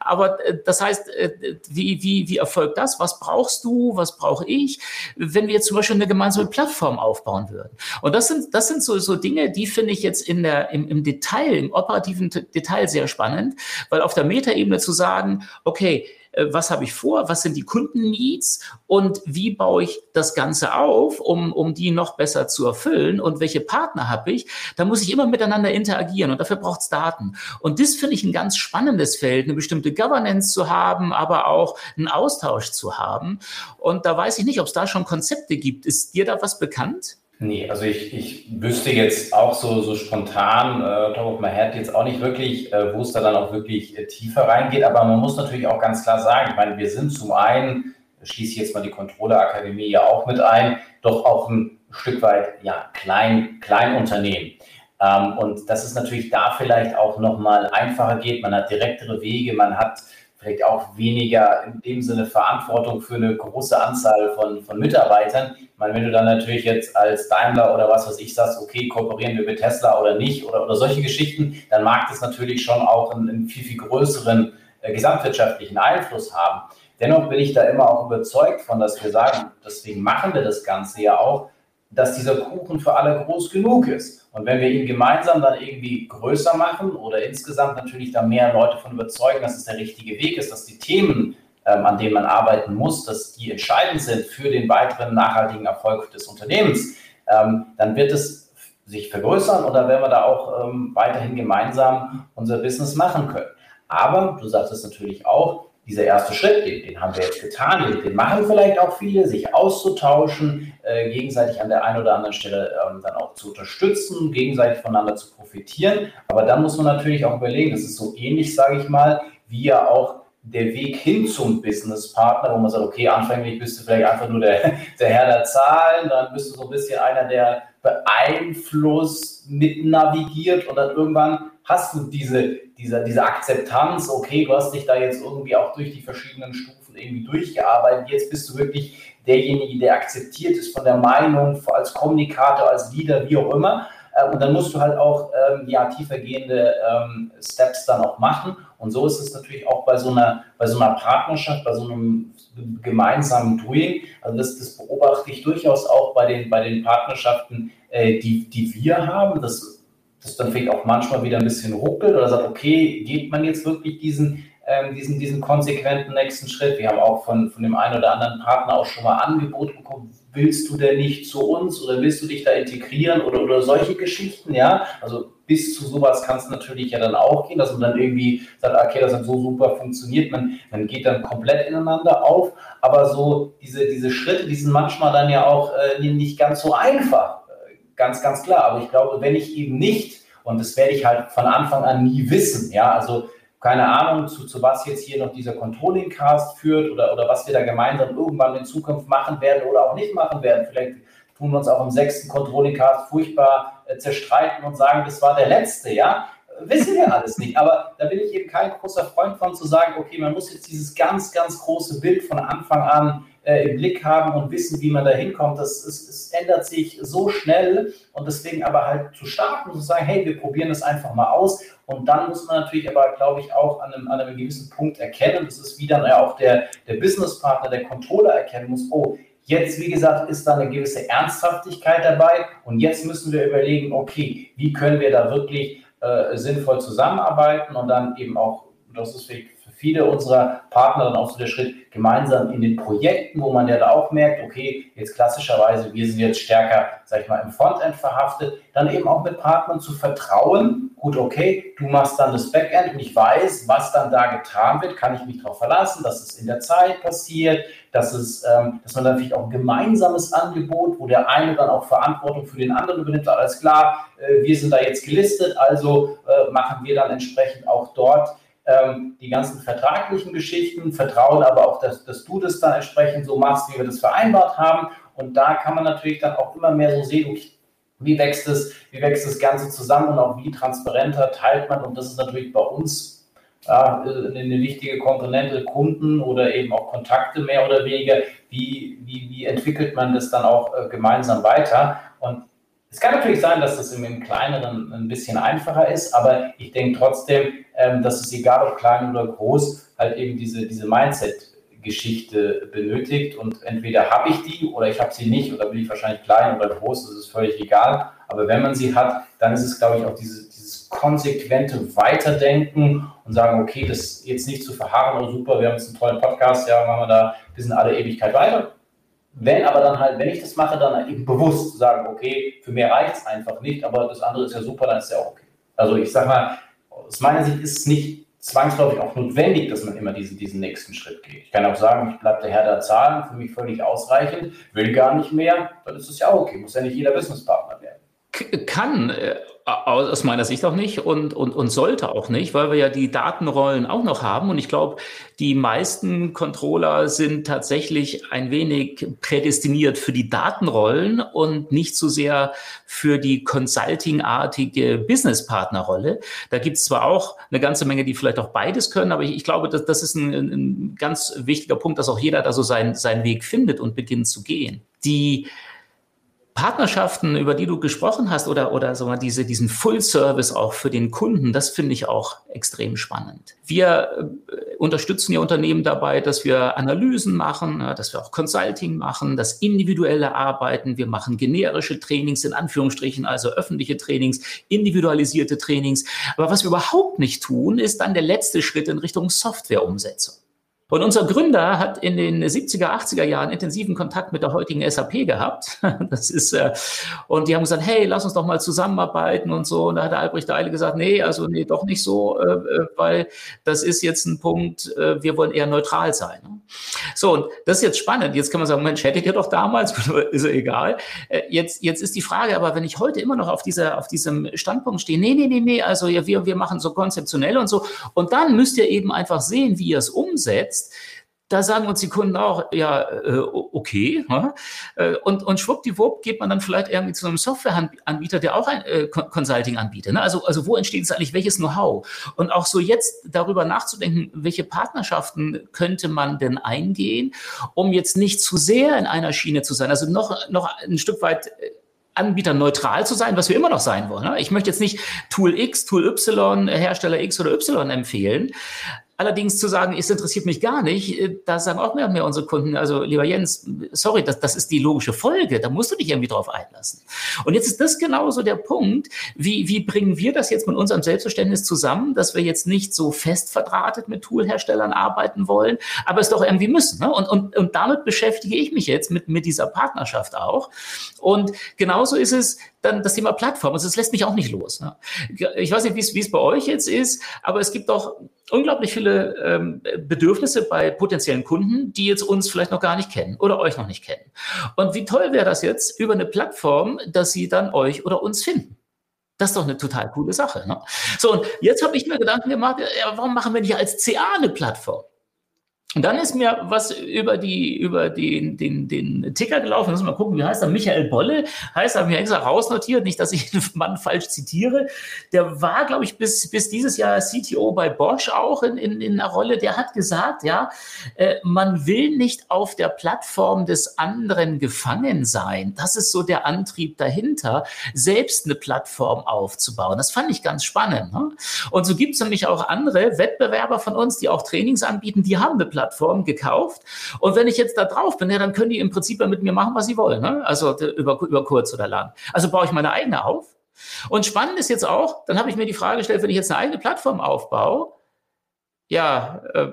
Aber äh, das heißt, äh, wie, wie, wie erfolgt das? Was brauchst du? Was brauche ich? Wenn wir jetzt zum Beispiel eine gemeinsame Plattform aufbauen würden. Und das sind, das sind so, so Dinge, die finde ich jetzt in der, im, im Detail, im operativen Detail sehr spannend, weil auf der Metaebene zu sagen, okay, äh, was habe ich vor, was sind die Kundenneeds und wie baue ich das Ganze auf, um, um die noch besser zu erfüllen und welche Partner habe ich, da muss ich immer miteinander interagieren und dafür braucht es Daten. Und das finde ich ein ganz spannendes Feld, eine bestimmte Governance zu haben, aber auch einen Austausch zu haben. Und da weiß ich nicht, ob es da schon Konzepte gibt. Ist dir da was bekannt? Nee, also ich, ich wüsste jetzt auch so, so spontan, äh, top of my head, jetzt auch nicht wirklich, äh, wo es da dann auch wirklich äh, tiefer reingeht, aber man muss natürlich auch ganz klar sagen, ich meine, wir sind zum einen, schließe ich jetzt mal die Controller-Akademie ja auch mit ein, doch auch ein Stück weit, ja, klein, Kleinunternehmen. Ähm, und dass es natürlich da vielleicht auch nochmal einfacher geht, man hat direktere Wege, man hat vielleicht auch weniger in dem Sinne Verantwortung für eine große Anzahl von, von Mitarbeitern. Ich meine, wenn du dann natürlich jetzt als Daimler oder was weiß ich sagst, okay, kooperieren wir mit Tesla oder nicht oder, oder solche Geschichten, dann mag das natürlich schon auch einen, einen viel, viel größeren äh, gesamtwirtschaftlichen Einfluss haben. Dennoch bin ich da immer auch überzeugt von, dass wir sagen, deswegen machen wir das Ganze ja auch, dass dieser Kuchen für alle groß genug ist. Und wenn wir ihn gemeinsam dann irgendwie größer machen oder insgesamt natürlich da mehr Leute von überzeugen, dass es der richtige Weg ist, dass die Themen, ähm, an denen man arbeiten muss, dass die entscheidend sind für den weiteren nachhaltigen Erfolg des Unternehmens, ähm, dann wird es sich vergrößern dann werden wir da auch ähm, weiterhin gemeinsam unser Business machen können. Aber du sagst es natürlich auch, dieser erste Schritt, den, den, haben wir jetzt getan, den, den, machen vielleicht auch viele, sich auszutauschen, äh, gegenseitig an der einen oder anderen Stelle ähm, dann auch zu unterstützen, gegenseitig voneinander zu profitieren. Aber dann muss man natürlich auch überlegen, das ist so ähnlich, sage ich mal, wie ja auch der Weg hin zum Businesspartner, wo man sagt, okay, anfänglich bist du vielleicht einfach nur der, der Herr der Zahlen, dann bist du so ein bisschen einer, der beeinflusst, mit navigiert und dann irgendwann hast du diese, diese, diese Akzeptanz, okay, du hast dich da jetzt irgendwie auch durch die verschiedenen Stufen irgendwie durchgearbeitet, jetzt bist du wirklich derjenige, der akzeptiert ist von der Meinung, als Kommunikator, als Leader, wie auch immer. Äh, und dann musst du halt auch ähm, ja, tiefergehende ähm, Steps dann auch machen. Und so ist es natürlich auch bei so einer, bei so einer Partnerschaft, bei so einem gemeinsamen Doing. Also das, das beobachte ich durchaus auch bei den, bei den Partnerschaften, äh, die, die wir haben. Das das dann vielleicht auch manchmal wieder ein bisschen ruckelt oder sagt, okay, geht man jetzt wirklich diesen, ähm, diesen, diesen konsequenten nächsten Schritt? Wir haben auch von, von dem einen oder anderen Partner auch schon mal Angebot bekommen, willst du denn nicht zu uns oder willst du dich da integrieren oder, oder solche Geschichten, ja? Also bis zu sowas kann es natürlich ja dann auch gehen, dass man dann irgendwie sagt, okay, das hat so super funktioniert, man, man geht dann komplett ineinander auf, aber so diese, diese Schritte, die sind manchmal dann ja auch äh, nicht ganz so einfach ganz, ganz klar. Aber ich glaube, wenn ich eben nicht, und das werde ich halt von Anfang an nie wissen, ja, also keine Ahnung, zu, zu was jetzt hier noch dieser Controlling-Cast führt oder, oder was wir da gemeinsam irgendwann in Zukunft machen werden oder auch nicht machen werden. Vielleicht tun wir uns auch im sechsten Controlling-Cast furchtbar äh, zerstreiten und sagen, das war der letzte, ja. Wissen wir alles nicht, aber da bin ich eben kein großer Freund von zu sagen, okay, man muss jetzt dieses ganz, ganz große Bild von Anfang an äh, im Blick haben und wissen, wie man da hinkommt. Das, es, es ändert sich so schnell und deswegen aber halt zu starten und zu sagen, hey, wir probieren das einfach mal aus. Und dann muss man natürlich aber, glaube ich, auch an einem, an einem gewissen Punkt erkennen, das ist wie dann ja auch der, der Businesspartner, der Controller erkennen muss, oh, Jetzt, wie gesagt, ist da eine gewisse Ernsthaftigkeit dabei und jetzt müssen wir überlegen, okay, wie können wir da wirklich äh, sinnvoll zusammenarbeiten und dann eben auch, das ist vielleicht viele unserer Partner dann auch so der Schritt gemeinsam in den Projekten, wo man ja da auch merkt, okay, jetzt klassischerweise, wir sind jetzt stärker, sag ich mal, im Frontend verhaftet, dann eben auch mit Partnern zu vertrauen, gut, okay, du machst dann das Backend und ich weiß, was dann da getan wird, kann ich mich darauf verlassen, dass es in der Zeit passiert, dass es, ähm, dass man dann vielleicht auch ein gemeinsames Angebot, wo der eine dann auch Verantwortung für den anderen übernimmt, alles klar, äh, wir sind da jetzt gelistet, also äh, machen wir dann entsprechend auch dort ähm, die ganzen vertraglichen Geschichten, vertrauen aber auch, dass, dass du das dann entsprechend so machst, wie wir das vereinbart haben. Und da kann man natürlich dann auch immer mehr so sehen, wie wächst es, wie wächst das Ganze zusammen und auch wie transparenter teilt man. Und das ist natürlich bei uns ja, eine wichtige Komponente, Kunden oder eben auch Kontakte mehr oder weniger. Wie, wie, wie entwickelt man das dann auch äh, gemeinsam weiter? Und es kann natürlich sein, dass das im, Kleineren ein bisschen einfacher ist, aber ich denke trotzdem, ähm, dass es egal ob klein oder groß, halt eben diese, diese Mindset-Geschichte benötigt. Und entweder habe ich die oder ich habe sie nicht oder bin ich wahrscheinlich klein oder groß, das ist völlig egal. Aber wenn man sie hat, dann ist es, glaube ich, auch diese, dieses konsequente Weiterdenken und sagen, okay, das jetzt nicht zu verharren, oh super, wir haben jetzt einen tollen Podcast, ja, machen wir da bis in alle Ewigkeit weiter wenn aber dann halt, wenn ich das mache, dann eben bewusst sagen, okay, für mehr reicht es einfach nicht, aber das andere ist ja super, dann ist ja auch okay. Also ich sage mal, aus meiner Sicht ist es nicht zwangsläufig auch notwendig, dass man immer diesen, diesen nächsten Schritt geht. Ich kann auch sagen, ich bleibe der Herr der Zahlen, für mich völlig ausreichend, will gar nicht mehr, dann ist es ja auch okay, muss ja nicht jeder Businesspartner werden. Kann, äh, Aus meiner Sicht auch nicht und, und, und sollte auch nicht, weil wir ja die Datenrollen auch noch haben. Und ich glaube, die meisten Controller sind tatsächlich ein wenig prädestiniert für die Datenrollen und nicht so sehr für die Consulting-artige Business-Partner-Rolle. Da gibt es zwar auch eine ganze Menge, die vielleicht auch beides können, aber ich, ich glaube, das, das ist ein, ein ganz wichtiger Punkt, dass auch jeder da so seinen, seinen Weg findet und beginnt zu gehen. Die Partnerschaften, über die du gesprochen hast, oder, oder so mal diese, diesen Full Service auch für den Kunden, das finde ich auch extrem spannend. Wir äh, unterstützen ja Unternehmen dabei, dass wir Analysen machen, dass wir auch Consulting machen, das individuelle Arbeiten. Wir machen generische Trainings in Anführungsstrichen, also öffentliche Trainings, individualisierte Trainings. Aber was wir überhaupt nicht tun, ist dann der letzte Schritt in Richtung Softwareumsetzung. Und unser Gründer hat in den 70er, 80er Jahren intensiven Kontakt mit der heutigen SAP gehabt. Das ist, äh, und die haben gesagt, hey, lass uns doch mal zusammenarbeiten und so. Und da hat der Albrecht Eile gesagt, nee, also nee, doch nicht so, äh, äh, weil das ist jetzt ein Punkt, äh, wir wollen eher neutral sein. So, und das ist jetzt spannend. Jetzt kann man sagen, Mensch, hättet ihr doch damals, ist ja egal. Äh, jetzt, jetzt ist die Frage, aber wenn ich heute immer noch auf dieser, auf diesem Standpunkt stehe, nee, nee, nee, nee, also ja, wir, wir machen so konzeptionell und so. Und dann müsst ihr eben einfach sehen, wie ihr es umsetzt jetzt, da sagen uns die Kunden auch, ja, äh, okay. Äh, und, und schwuppdiwupp geht man dann vielleicht irgendwie zu einem Softwareanbieter, der auch ein äh, Consulting anbietet. Ne? Also, also wo entsteht es eigentlich, welches Know-how? Und auch so jetzt darüber nachzudenken, welche Partnerschaften könnte man denn eingehen, um jetzt nicht zu sehr in einer Schiene zu sein, also noch, noch ein Stück weit Anbieter neutral zu sein, was wir immer noch sein wollen. Ne? Ich möchte jetzt nicht Tool X, Tool Y, Hersteller X oder Y empfehlen, Allerdings zu sagen, es interessiert mich gar nicht, äh, da sagen auch mehr und mehr unsere Kunden, also lieber Jens, sorry, das, das ist die logische Folge, da musst du dich irgendwie drauf einlassen. Und jetzt ist das genauso der Punkt, wie, wie bringen wir das jetzt mit unserem Selbstverständnis zusammen, dass wir jetzt nicht so fest verdrahtet mit Toolherstellern arbeiten wollen, aber es doch irgendwie müssen. Ne? Und, und, und damit beschäftige ich mich jetzt mit, mit dieser Partnerschaft auch. Und genauso ist es dann das Thema Plattform. Also das lässt mich auch nicht los. Ne? Ich weiß nicht, wie es bei euch jetzt ist, aber es gibt doch unglaublich viele ähm, Bedürfnisse bei potenziellen Kunden, die jetzt uns vielleicht noch gar nicht kennen oder euch noch nicht kennen. Und wie toll wäre das jetzt über eine Plattform, dass sie dann euch oder uns finden? Das ist doch eine total coole Sache. Ne? So, und jetzt habe ich mir Gedanken gemacht, ja, warum machen wir nicht als CA eine Plattform? Und dann ist mir was über die, über den, den, den Ticker gelaufen. Wir mal gucken, wie heißt er? Michael Bolle heißt, habe ich extra rausnotiert, nicht, dass ich den Mann falsch zitiere. Der war, glaube ich, bis, bis dieses Jahr CTO bei Bosch auch in, in, in einer Rolle. Der hat gesagt, ja, äh, man will nicht auf der Plattform des anderen gefangen sein. Das ist so der Antrieb dahinter, selbst eine Plattform aufzubauen. Das fand ich ganz spannend. Ne? Und so gibt es nämlich auch andere Wettbewerber von uns, die auch Trainings anbieten, die haben eine Plattform Plattform gekauft. Und wenn ich jetzt da drauf bin, ja, dann können die im Prinzip mit mir machen, was sie wollen. Ne? Also über, über kurz oder lang. Also baue ich meine eigene auf. Und spannend ist jetzt auch, dann habe ich mir die Frage gestellt, wenn ich jetzt eine eigene Plattform aufbaue, ja, äh,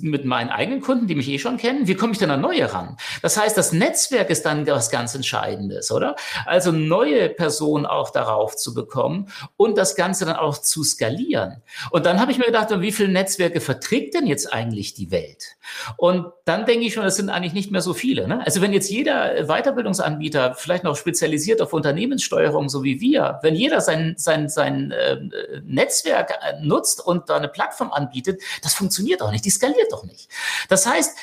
mit meinen eigenen Kunden, die mich eh schon kennen, wie komme ich denn an neue ran? Das heißt, das Netzwerk ist dann was ganz Entscheidendes, oder? Also neue Personen auch darauf zu bekommen und das Ganze dann auch zu skalieren. Und dann habe ich mir gedacht, wie viele Netzwerke verträgt denn jetzt eigentlich die Welt? Und dann denke ich schon, das sind eigentlich nicht mehr so viele. Ne? Also wenn jetzt jeder Weiterbildungsanbieter, vielleicht noch spezialisiert auf Unternehmenssteuerung, so wie wir, wenn jeder sein, sein, sein äh, Netzwerk nutzt und da eine Plattform anbietet, anbietet, das funktioniert auch nicht, die skaliert doch nicht. Das heißt,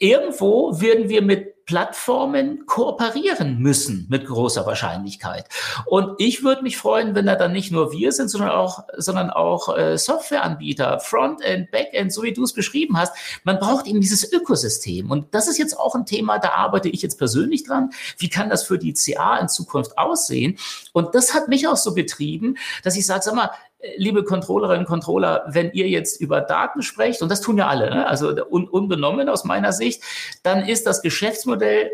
irgendwo werden wir mit Plattformen kooperieren müssen mit großer Wahrscheinlichkeit. Und ich würde mich freuen, wenn da dann nicht nur wir sind, sondern auch, sondern auch äh, Softwareanbieter, Frontend, Backend, so wie du es beschrieben hast. Man braucht eben dieses Ökosystem. Und das ist jetzt auch ein Thema, da arbeite ich jetzt persönlich dran. Wie kann das für die CA in Zukunft aussehen? Und das hat mich auch so getrieben, dass ich sage, sag mal, liebe Controllerinnen und Controller, wenn ihr jetzt über Daten sprecht, und das tun ja alle, ne? also un unbenommen aus meiner Sicht, dann ist das Geschäftsmodell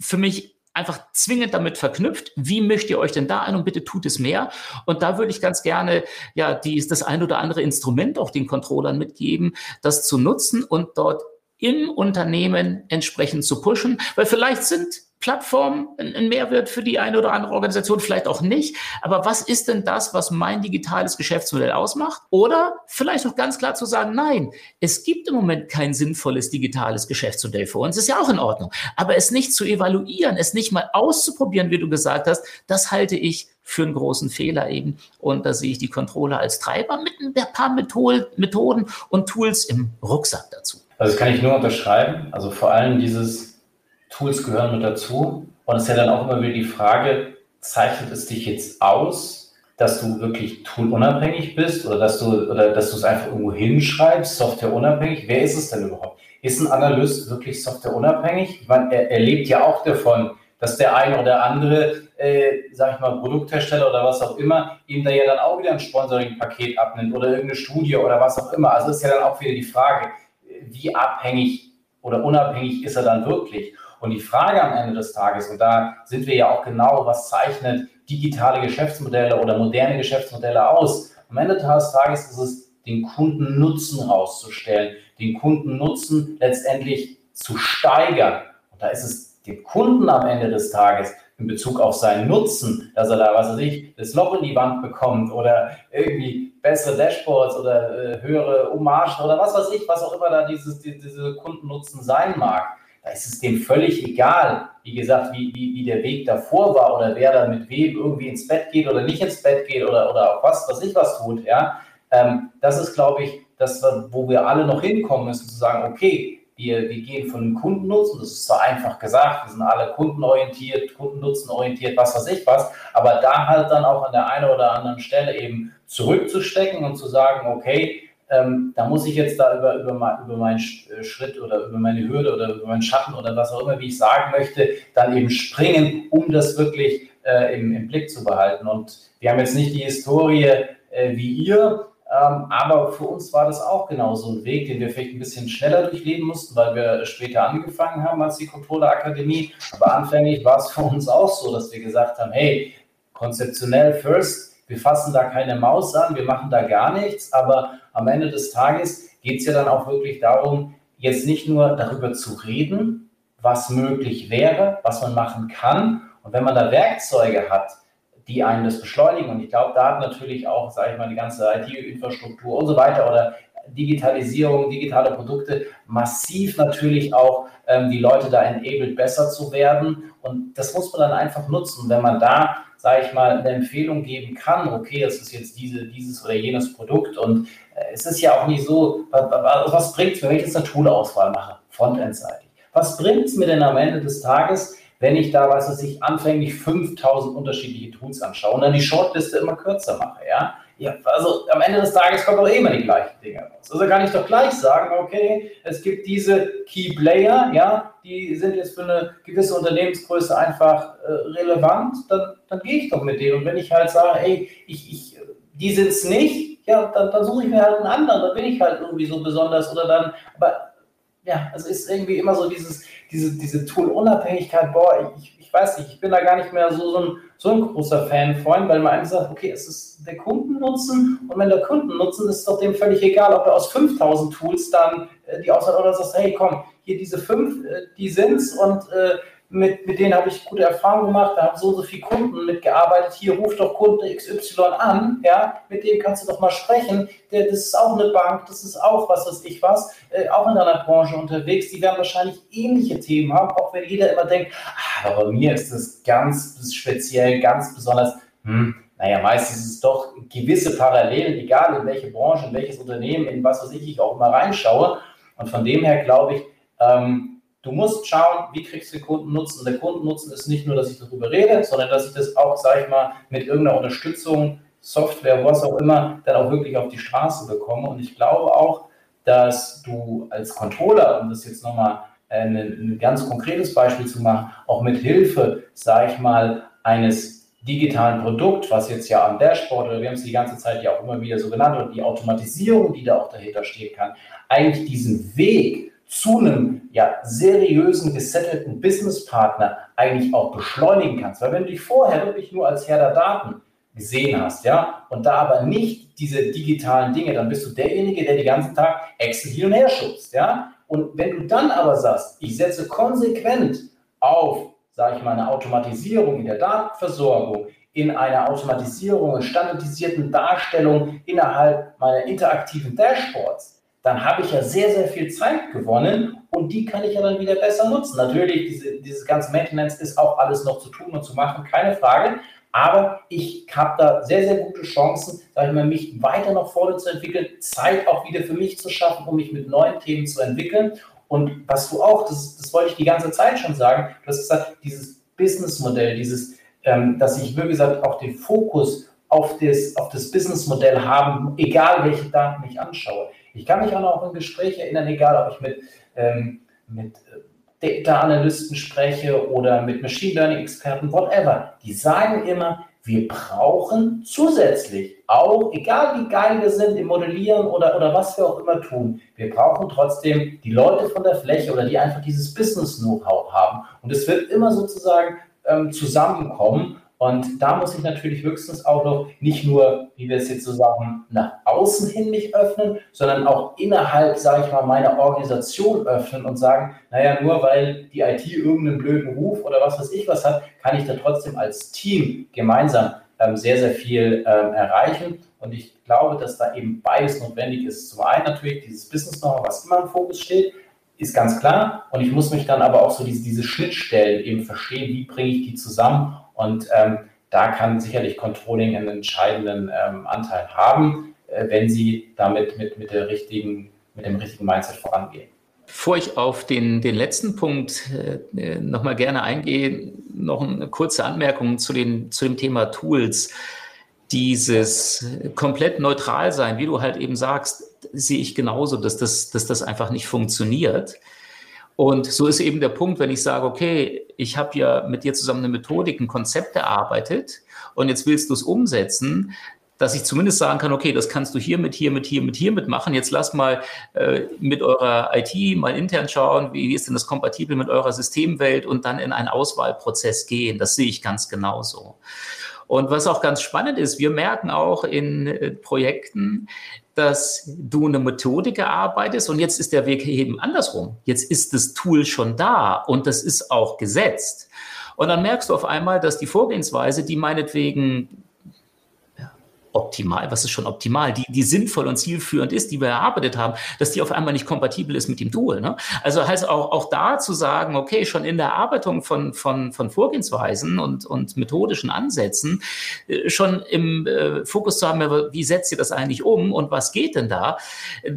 für mich einfach zwingend damit verknüpft. Wie möchtet ihr euch denn da ein und bitte tut es mehr? Und da würde ich ganz gerne ja die, das ein oder andere Instrument auch den Controllern mitgeben, das zu nutzen und dort im Unternehmen entsprechend zu pushen, weil vielleicht sind Plattform ein Mehrwert für die eine oder andere Organisation, vielleicht auch nicht. Aber was ist denn das, was mein digitales Geschäftsmodell ausmacht? Oder vielleicht auch ganz klar zu sagen, nein, es gibt im Moment kein sinnvolles digitales Geschäftsmodell für uns. Ist ja auch in Ordnung. Aber es nicht zu evaluieren, es nicht mal auszuprobieren, wie du gesagt hast, das halte ich für einen großen Fehler eben. Und da sehe ich die Controller als Treiber mit ein paar Methoden und Tools im Rucksack dazu. Also das kann ich nur unterschreiben. Also vor allem dieses Tools gehören mit dazu. Und es ist ja dann auch immer wieder die Frage, zeichnet es dich jetzt aus, dass du wirklich toolunabhängig bist oder dass du, oder dass du es einfach irgendwo hinschreibst, softwareunabhängig? Wer ist es denn überhaupt? Ist ein Analyst wirklich softwareunabhängig? Ich meine, er, er lebt ja auch davon, dass der eine oder andere, äh, sag ich mal, Produkthersteller oder was auch immer, ihm da ja dann auch wieder ein Sponsoring-Paket abnimmt oder irgendeine Studie oder was auch immer. Also ist ja dann auch wieder die Frage, wie abhängig oder unabhängig ist er dann wirklich? Und die Frage am Ende des Tages, und da sind wir ja auch genau, was zeichnet digitale Geschäftsmodelle oder moderne Geschäftsmodelle aus? Am Ende des Tages ist es, den Kundennutzen rauszustellen, den Kundennutzen letztendlich zu steigern. Und da ist es dem Kunden am Ende des Tages in Bezug auf seinen Nutzen, dass er da, was weiß ich, das Loch in die Wand bekommt oder irgendwie bessere Dashboards oder äh, höhere Hommagen oder was weiß ich, was auch immer da dieses, die, diese Kundennutzen sein mag da ist es dem völlig egal, wie gesagt, wie, wie, wie der Weg davor war oder wer da mit wem irgendwie ins Bett geht oder nicht ins Bett geht oder, oder auch was, was ich was tut, ja. Ähm, das ist, glaube ich, das, wo wir alle noch hinkommen müssen, zu sagen, okay, wir, wir gehen von dem Kundennutzen, das ist zwar einfach gesagt, wir sind alle kundenorientiert, kundennutzenorientiert, was weiß ich was, aber da halt dann auch an der einen oder anderen Stelle eben zurückzustecken und zu sagen, okay, ähm, da muss ich jetzt da über, über, über meinen äh, Schritt oder über meine Hürde oder über meinen Schatten oder was auch immer, wie ich sagen möchte, dann eben springen, um das wirklich äh, im, im, Blick zu behalten. Und wir haben jetzt nicht die Historie äh, wie ihr, ähm, aber für uns war das auch genau so ein Weg, den wir vielleicht ein bisschen schneller durchleben mussten, weil wir später angefangen haben als die Controller Akademie. Aber anfänglich war es für uns auch so, dass wir gesagt haben, hey, konzeptionell first, wir fassen da keine Maus an, wir machen da gar nichts, aber am Ende des Tages geht es ja dann auch wirklich darum, jetzt nicht nur darüber zu reden, was möglich wäre, was man machen kann. Und wenn man da Werkzeuge hat, die einen das beschleunigen, und ich glaube, da hat natürlich auch, sage ich mal, die ganze IT-Infrastruktur und so weiter oder Digitalisierung, digitale Produkte massiv natürlich auch ähm, die Leute da enabled, besser zu werden. Und das muss man dann einfach nutzen. Wenn man da sage ich mal, eine Empfehlung geben kann, okay, es ist jetzt diese, dieses oder jenes Produkt und äh, es ist ja auch nicht so, was, bringt es mir, wenn ich jetzt eine Tool-Auswahl mache, frontendseitig? Was bringt es mir denn am Ende des Tages, wenn ich da, was weiß ich, anfänglich 5000 unterschiedliche Tools anschaue und dann die Shortliste immer kürzer mache, ja? Ja, also am Ende des Tages kommen doch eh immer die gleichen Dinge raus. Also kann ich doch gleich sagen, okay, es gibt diese Key Player, ja, die sind jetzt für eine gewisse Unternehmensgröße einfach äh, relevant, dann, dann gehe ich doch mit denen. Und wenn ich halt sage, hey, ich, ich, die sind es nicht, ja, dann, dann suche ich mir halt einen anderen, dann bin ich halt irgendwie so besonders oder dann, aber ja, also ist irgendwie immer so dieses, diese, diese Tool-Unabhängigkeit, boah, ich, ich weiß nicht, ich bin da gar nicht mehr so, so, ein, so ein großer Fan von, weil man einfach sagt, okay, es ist der Kundennutzen und wenn der Kundennutzen ist, ist doch dem völlig egal, ob er aus 5000 Tools dann äh, die Auswahl oder sagst, hey, komm, hier diese fünf, äh, die sind's und äh, mit, mit denen habe ich gute Erfahrungen gemacht, da haben so und so viele Kunden mitgearbeitet. Hier ruft doch Kunde XY an, ja, mit dem kannst du doch mal sprechen. Der, das ist auch eine Bank, das ist auch was weiß ich was, äh, auch in deiner Branche unterwegs. Die werden wahrscheinlich ähnliche Themen haben, auch wenn jeder immer denkt, ah, aber bei mir ist das ganz speziell, ganz besonders. Hm, naja, meistens ist es doch gewisse Parallelen, egal in welche Branche, in welches Unternehmen, in was weiß ich, ich auch immer reinschaue. Und von dem her glaube ich, ähm, Du musst schauen, wie kriegst du den Kundennutzen. Der Kundennutzen ist nicht nur, dass ich darüber rede, sondern dass ich das auch, sage ich mal, mit irgendeiner Unterstützung, Software, was auch immer, dann auch wirklich auf die Straße bekomme. Und ich glaube auch, dass du als Controller, um das jetzt nochmal ein, ein ganz konkretes Beispiel zu machen, auch mit Hilfe, sage ich mal, eines digitalen Produkt, was jetzt ja am Dashboard oder wir haben es die ganze Zeit ja auch immer wieder so genannt und die Automatisierung, die da auch dahinter stehen kann, eigentlich diesen Weg zu einem ja, seriösen, gesettelten Businesspartner eigentlich auch beschleunigen kannst. Weil wenn du dich vorher wirklich nur als Herr der Daten gesehen hast, ja, und da aber nicht diese digitalen Dinge, dann bist du derjenige, der den ganzen Tag Excel hin und her schubst, ja. Und wenn du dann aber sagst, ich setze konsequent auf sage ich mal, eine Automatisierung in der Datenversorgung, in einer Automatisierung und standardisierten Darstellung innerhalb meiner interaktiven Dashboards, dann habe ich ja sehr, sehr viel Zeit gewonnen und die kann ich ja dann wieder besser nutzen. Natürlich, diese, dieses ganze Maintenance ist auch alles noch zu tun und zu machen, keine Frage. Aber ich habe da sehr, sehr gute Chancen, sage ich mal, mich weiter nach vorne zu entwickeln, Zeit auch wieder für mich zu schaffen, um mich mit neuen Themen zu entwickeln. Und was du auch, das, das wollte ich die ganze Zeit schon sagen, du hast gesagt, dieses Businessmodell, dieses, ähm, dass ich, wie gesagt, auch den Fokus auf das, auf das Businessmodell haben, egal welche Daten ich anschaue. Ich kann mich auch noch an Gespräche erinnern, egal ob ich mit, ähm, mit äh, Data Analysten spreche oder mit Machine Learning Experten, whatever. Die sagen immer, wir brauchen zusätzlich, auch egal wie geil wir sind im Modellieren oder, oder was wir auch immer tun, wir brauchen trotzdem die Leute von der Fläche oder die einfach dieses Business-Know-how haben. Und es wird immer sozusagen ähm, zusammenkommen. Und da muss ich natürlich höchstens auch noch nicht nur, wie wir es jetzt so sagen, nach außen hin mich öffnen, sondern auch innerhalb, sage ich mal, meiner Organisation öffnen und sagen, naja, nur weil die IT irgendeinen blöden Ruf oder was weiß ich was hat, kann ich da trotzdem als Team gemeinsam ähm, sehr, sehr viel ähm, erreichen. Und ich glaube, dass da eben beides notwendig ist. Zum einen natürlich dieses Business-Know-how, was immer im Fokus steht, ist ganz klar. Und ich muss mich dann aber auch so diese, diese Schnittstellen eben verstehen, wie bringe ich die zusammen. Und ähm, da kann sicherlich Controlling einen entscheidenden ähm, Anteil haben, äh, wenn Sie damit mit, mit, der richtigen, mit dem richtigen Mindset vorangehen. Bevor ich auf den, den letzten Punkt äh, nochmal gerne eingehe, noch eine kurze Anmerkung zu, den, zu dem Thema Tools. Dieses komplett neutral sein, wie du halt eben sagst, sehe ich genauso, dass das, dass das einfach nicht funktioniert. Und so ist eben der Punkt, wenn ich sage, okay, ich habe ja mit dir zusammen eine Methodik, ein Konzept erarbeitet und jetzt willst du es umsetzen, dass ich zumindest sagen kann, okay, das kannst du hier mit, hier mit, hier mit, hier mit machen. Jetzt lass mal äh, mit eurer IT mal intern schauen, wie ist denn das kompatibel mit eurer Systemwelt und dann in einen Auswahlprozess gehen. Das sehe ich ganz genauso. Und was auch ganz spannend ist, wir merken auch in äh, Projekten, dass du eine Methodik erarbeitest und jetzt ist der Weg eben andersrum. Jetzt ist das Tool schon da und das ist auch gesetzt. Und dann merkst du auf einmal, dass die Vorgehensweise, die meinetwegen optimal, was ist schon optimal, die, die sinnvoll und zielführend ist, die wir erarbeitet haben, dass die auf einmal nicht kompatibel ist mit dem Tool. Ne? Also heißt auch, auch da zu sagen, okay, schon in der Erarbeitung von, von, von Vorgehensweisen und, und methodischen Ansätzen äh, schon im äh, Fokus zu haben, wie setzt ihr das eigentlich um und was geht denn da?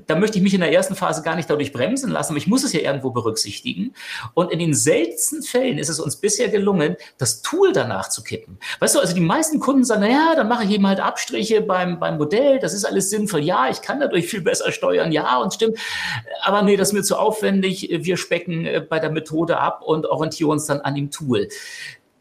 Da möchte ich mich in der ersten Phase gar nicht dadurch bremsen lassen, aber ich muss es ja irgendwo berücksichtigen. Und in den seltensten Fällen ist es uns bisher gelungen, das Tool danach zu kippen. Weißt du, also die meisten Kunden sagen, naja, dann mache ich eben halt Abstriche Gespräche beim, beim Modell, das ist alles sinnvoll. Ja, ich kann dadurch viel besser steuern. Ja, und stimmt. Aber nee, das ist mir zu aufwendig. Wir specken äh, bei der Methode ab und orientieren uns dann an dem Tool.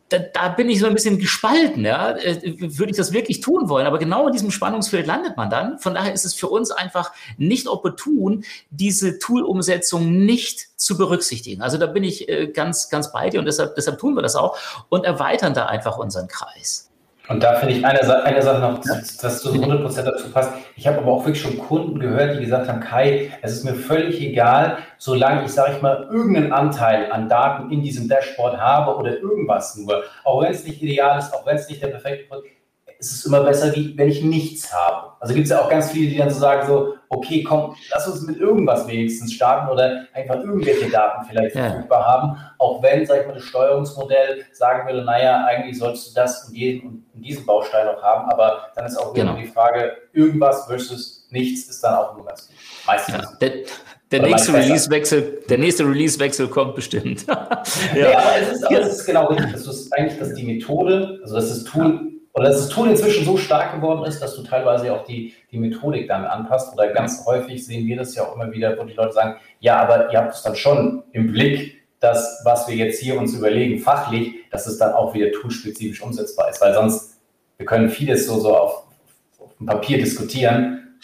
Da, da, bin ich so ein bisschen gespalten, ja. Äh, würde ich das wirklich tun wollen? Aber genau in diesem Spannungsfeld landet man dann. Von daher ist es für uns einfach nicht opportun, diese Tool-Umsetzung nicht zu berücksichtigen. Also da bin ich äh, ganz, ganz bei dir und deshalb, deshalb tun wir das auch und erweitern da einfach unseren Kreis. Und da finde ich eine, eine Sache noch, dass du 100% dazu passt. Ich habe aber auch wirklich schon Kunden gehört, die gesagt haben, Kai, es ist mir völlig egal, solange ich, sage ich mal, irgendeinen Anteil an Daten in diesem Dashboard habe oder irgendwas nur. Auch wenn es nicht ideal ist, auch wenn es nicht der perfekte Produkt ist ist es immer besser, wie wenn ich nichts habe. Also gibt es ja auch ganz viele, die dann so sagen, so, okay, komm, lass uns mit irgendwas wenigstens starten oder einfach irgendwelche Daten vielleicht ja. verfügbar haben, auch wenn, sag ich mal, das Steuerungsmodell sagen würde, naja, eigentlich solltest du das und, jeden, und diesen Baustein noch haben, aber dann ist auch genau. die Frage, irgendwas versus nichts ist dann auch immer ganz gut. Meistens. Ja, der, der nächste Release-Wechsel, der nächste Release-Wechsel kommt bestimmt. ja. ja, aber es ist, aber es ist genau richtig, du es eigentlich, dass die Methode, also dass das Tool oder dass das Tool inzwischen so stark geworden ist, dass du teilweise auch die, die Methodik dann anpasst. Oder ganz häufig sehen wir das ja auch immer wieder, wo die Leute sagen, ja, aber ihr habt es dann schon im Blick, dass was wir jetzt hier uns überlegen, fachlich, dass es dann auch wieder toolspezifisch umsetzbar ist. Weil sonst, wir können vieles so, so auf, auf dem Papier diskutieren.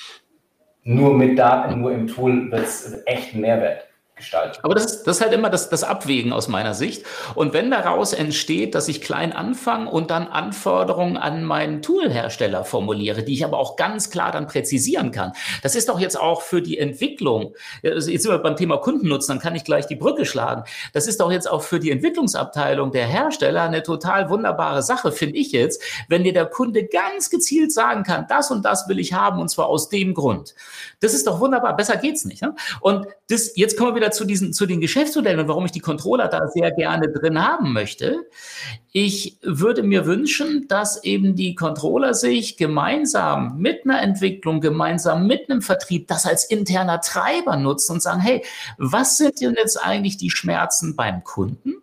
Nur mit Daten, nur im Tool wird es echt ein Mehrwert. Gestalten. Aber das ist, das ist halt immer das, das Abwägen aus meiner Sicht. Und wenn daraus entsteht, dass ich klein anfange und dann Anforderungen an meinen Toolhersteller formuliere, die ich aber auch ganz klar dann präzisieren kann, das ist doch jetzt auch für die Entwicklung, also jetzt sind wir beim Thema Kundennutzen, dann kann ich gleich die Brücke schlagen. Das ist doch jetzt auch für die Entwicklungsabteilung der Hersteller eine total wunderbare Sache, finde ich jetzt, wenn dir der Kunde ganz gezielt sagen kann, das und das will ich haben und zwar aus dem Grund. Das ist doch wunderbar, besser geht's nicht. Ne? Und das, jetzt kommen wir wieder zu diesen, zu den Geschäftsmodellen und warum ich die Controller da sehr gerne drin haben möchte. Ich würde mir wünschen, dass eben die Controller sich gemeinsam mit einer Entwicklung, gemeinsam mit einem Vertrieb das als interner Treiber nutzen und sagen, hey, was sind denn jetzt eigentlich die Schmerzen beim Kunden?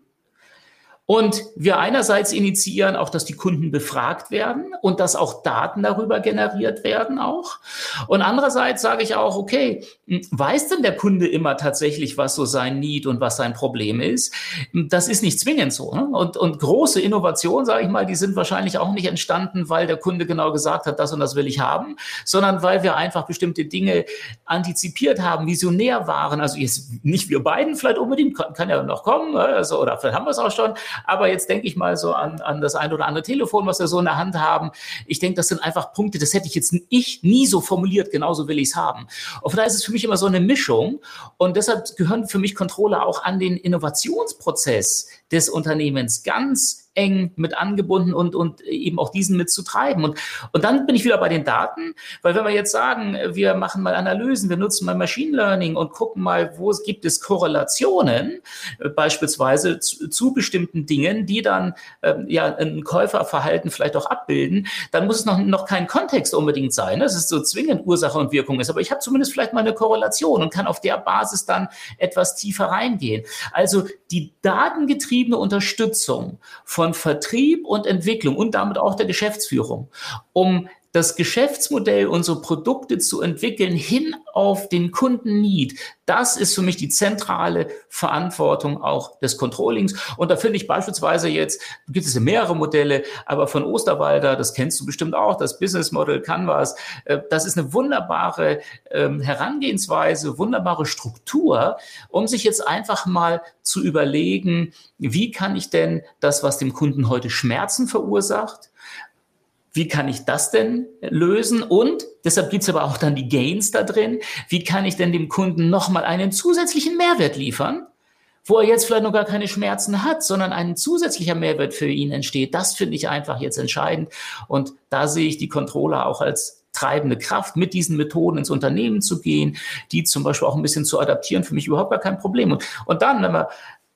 Und wir einerseits initiieren auch, dass die Kunden befragt werden und dass auch Daten darüber generiert werden auch. Und andererseits sage ich auch, okay, weiß denn der Kunde immer tatsächlich, was so sein Need und was sein Problem ist? Das ist nicht zwingend so. Ne? Und, und große Innovationen, sage ich mal, die sind wahrscheinlich auch nicht entstanden, weil der Kunde genau gesagt hat, das und das will ich haben, sondern weil wir einfach bestimmte Dinge antizipiert haben, visionär waren. Also jetzt nicht wir beiden vielleicht unbedingt, kann, kann ja noch kommen, ne? also, oder vielleicht haben wir es auch schon, aber jetzt denke ich mal so an, an das ein oder andere Telefon, was wir so in der Hand haben. Ich denke, das sind einfach Punkte, das hätte ich jetzt ich nie so formuliert, genauso will ich es haben. Und von daher ist es für mich immer so eine Mischung. Und deshalb gehören für mich Controller auch an den Innovationsprozess des Unternehmens ganz eng mit angebunden und, und eben auch diesen mit zu treiben. Und, und dann bin ich wieder bei den Daten, weil wenn wir jetzt sagen, wir machen mal Analysen, wir nutzen mal Machine Learning und gucken mal, wo es gibt es Korrelationen, äh, beispielsweise zu, zu bestimmten Dingen, die dann ähm, ja ein Käuferverhalten vielleicht auch abbilden, dann muss es noch, noch kein Kontext unbedingt sein, dass es so zwingend Ursache und Wirkung ist. Aber ich habe zumindest vielleicht mal eine Korrelation und kann auf der Basis dann etwas tiefer reingehen. Also die datengetriebene Unterstützung von von Vertrieb und Entwicklung und damit auch der Geschäftsführung, um das Geschäftsmodell, unsere Produkte zu entwickeln hin auf den Kunden-Need. Das ist für mich die zentrale Verantwortung auch des Controllings. Und da finde ich beispielsweise jetzt, gibt es ja mehrere Modelle, aber von Osterwalder, das kennst du bestimmt auch, das Business Model Canvas, äh, das ist eine wunderbare ähm, Herangehensweise, wunderbare Struktur, um sich jetzt einfach mal zu überlegen, wie kann ich denn das, was dem Kunden heute Schmerzen verursacht, wie kann ich das denn lösen? Und deshalb gibt es aber auch dann die Gains da drin. Wie kann ich denn dem Kunden nochmal einen zusätzlichen Mehrwert liefern, wo er jetzt vielleicht noch gar keine Schmerzen hat, sondern ein zusätzlicher Mehrwert für ihn entsteht? Das finde ich einfach jetzt entscheidend. Und da sehe ich die Controller auch als treibende Kraft, mit diesen Methoden ins Unternehmen zu gehen, die zum Beispiel auch ein bisschen zu adaptieren, für mich überhaupt gar kein Problem. Und, und dann, wenn wir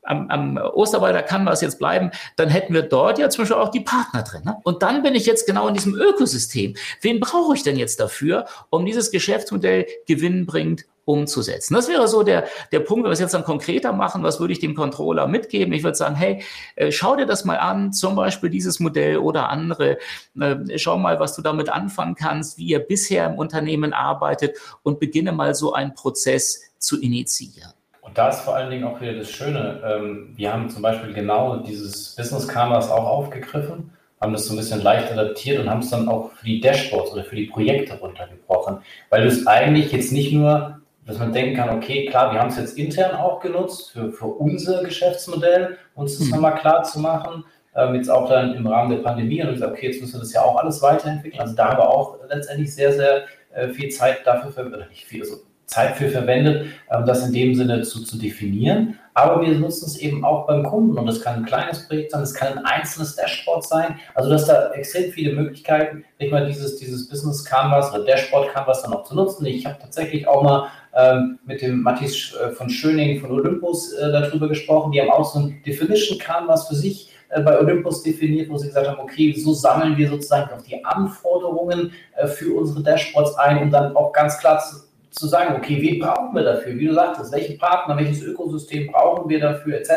am, am Osterwalder kann was jetzt bleiben, dann hätten wir dort ja zum Beispiel auch die Partner drin. Ne? Und dann bin ich jetzt genau in diesem Ökosystem. Wen brauche ich denn jetzt dafür, um dieses Geschäftsmodell gewinnbringend umzusetzen. Das wäre so der, der Punkt, wenn wir es jetzt dann konkreter machen, was würde ich dem Controller mitgeben? Ich würde sagen, hey, äh, schau dir das mal an, zum Beispiel dieses Modell oder andere. Äh, schau mal, was du damit anfangen kannst, wie ihr bisher im Unternehmen arbeitet und beginne mal so einen Prozess zu initiieren. Da ist vor allen Dingen auch wieder das Schöne. Ähm, wir haben zum Beispiel genau dieses Business Canvas auch aufgegriffen, haben das so ein bisschen leicht adaptiert und haben es dann auch für die Dashboards oder für die Projekte runtergebrochen. Weil du es eigentlich jetzt nicht nur, dass man denken kann, okay, klar, wir haben es jetzt intern auch genutzt für, für unser Geschäftsmodell, uns das mhm. nochmal klar zu machen. Ähm, jetzt auch dann im Rahmen der Pandemie und gesagt, okay, jetzt müssen wir das ja auch alles weiterentwickeln. Also da haben wir auch letztendlich sehr, sehr äh, viel Zeit dafür, oder nicht viel, also Zeit für verwendet, ähm, das in dem Sinne zu, zu definieren. Aber wir nutzen es eben auch beim Kunden und das kann ein kleines Projekt sein, das kann ein einzelnes Dashboard sein. Also dass da extrem viele Möglichkeiten, nicht mal dieses, dieses Business Canvas oder Dashboard Canvas dann auch zu nutzen. Ich habe tatsächlich auch mal ähm, mit dem Matthias äh, von Schöning von Olympus äh, darüber gesprochen. Die haben auch so ein Definition Canvas für sich äh, bei Olympus definiert, wo sie gesagt haben, okay, so sammeln wir sozusagen auch die Anforderungen äh, für unsere Dashboards ein, um dann auch ganz klar zu zu sagen, okay, wen brauchen wir dafür? Wie du sagtest, welchen Partner, welches Ökosystem brauchen wir dafür, etc.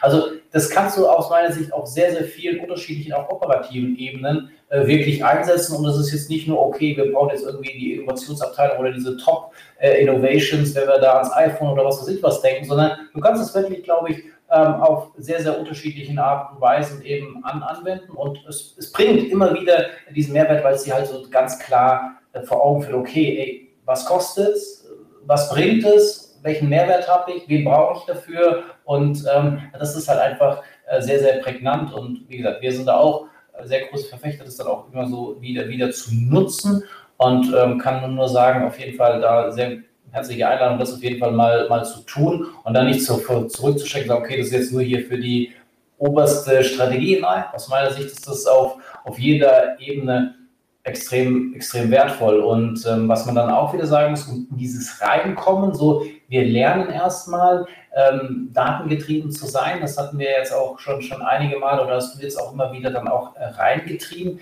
Also das kannst du aus meiner Sicht auf sehr, sehr vielen unterschiedlichen, auch operativen Ebenen äh, wirklich einsetzen. Und das ist jetzt nicht nur, okay, wir brauchen jetzt irgendwie die Innovationsabteilung oder diese Top-Innovations, äh, wenn wir da ans iPhone oder was weiß ich was denken, sondern du kannst es wirklich, glaube ich, ähm, auf sehr, sehr unterschiedlichen Arten und Weisen eben an, anwenden. Und es, es bringt immer wieder diesen Mehrwert, weil es sie halt so ganz klar äh, vor Augen führt, okay, ey, was kostet es, was bringt es, welchen Mehrwert habe ich, wen brauche ich dafür? Und ähm, das ist halt einfach äh, sehr, sehr prägnant und wie gesagt, wir sind da auch sehr große Verfechter, das dann auch immer so wieder, wieder zu nutzen und ähm, kann nur sagen, auf jeden Fall da sehr herzliche Einladung, das auf jeden Fall mal, mal zu tun und dann nicht zu, zurückzustecken, sagen, okay, das ist jetzt nur hier für die oberste Strategie. Nein, aus meiner Sicht ist das auf, auf jeder Ebene extrem, extrem wertvoll. Und ähm, was man dann auch wieder sagen muss, dieses Reinkommen, so wir lernen erstmal ähm, datengetrieben zu sein. Das hatten wir jetzt auch schon, schon einige Mal oder hast du jetzt auch immer wieder dann auch äh, reingetrieben.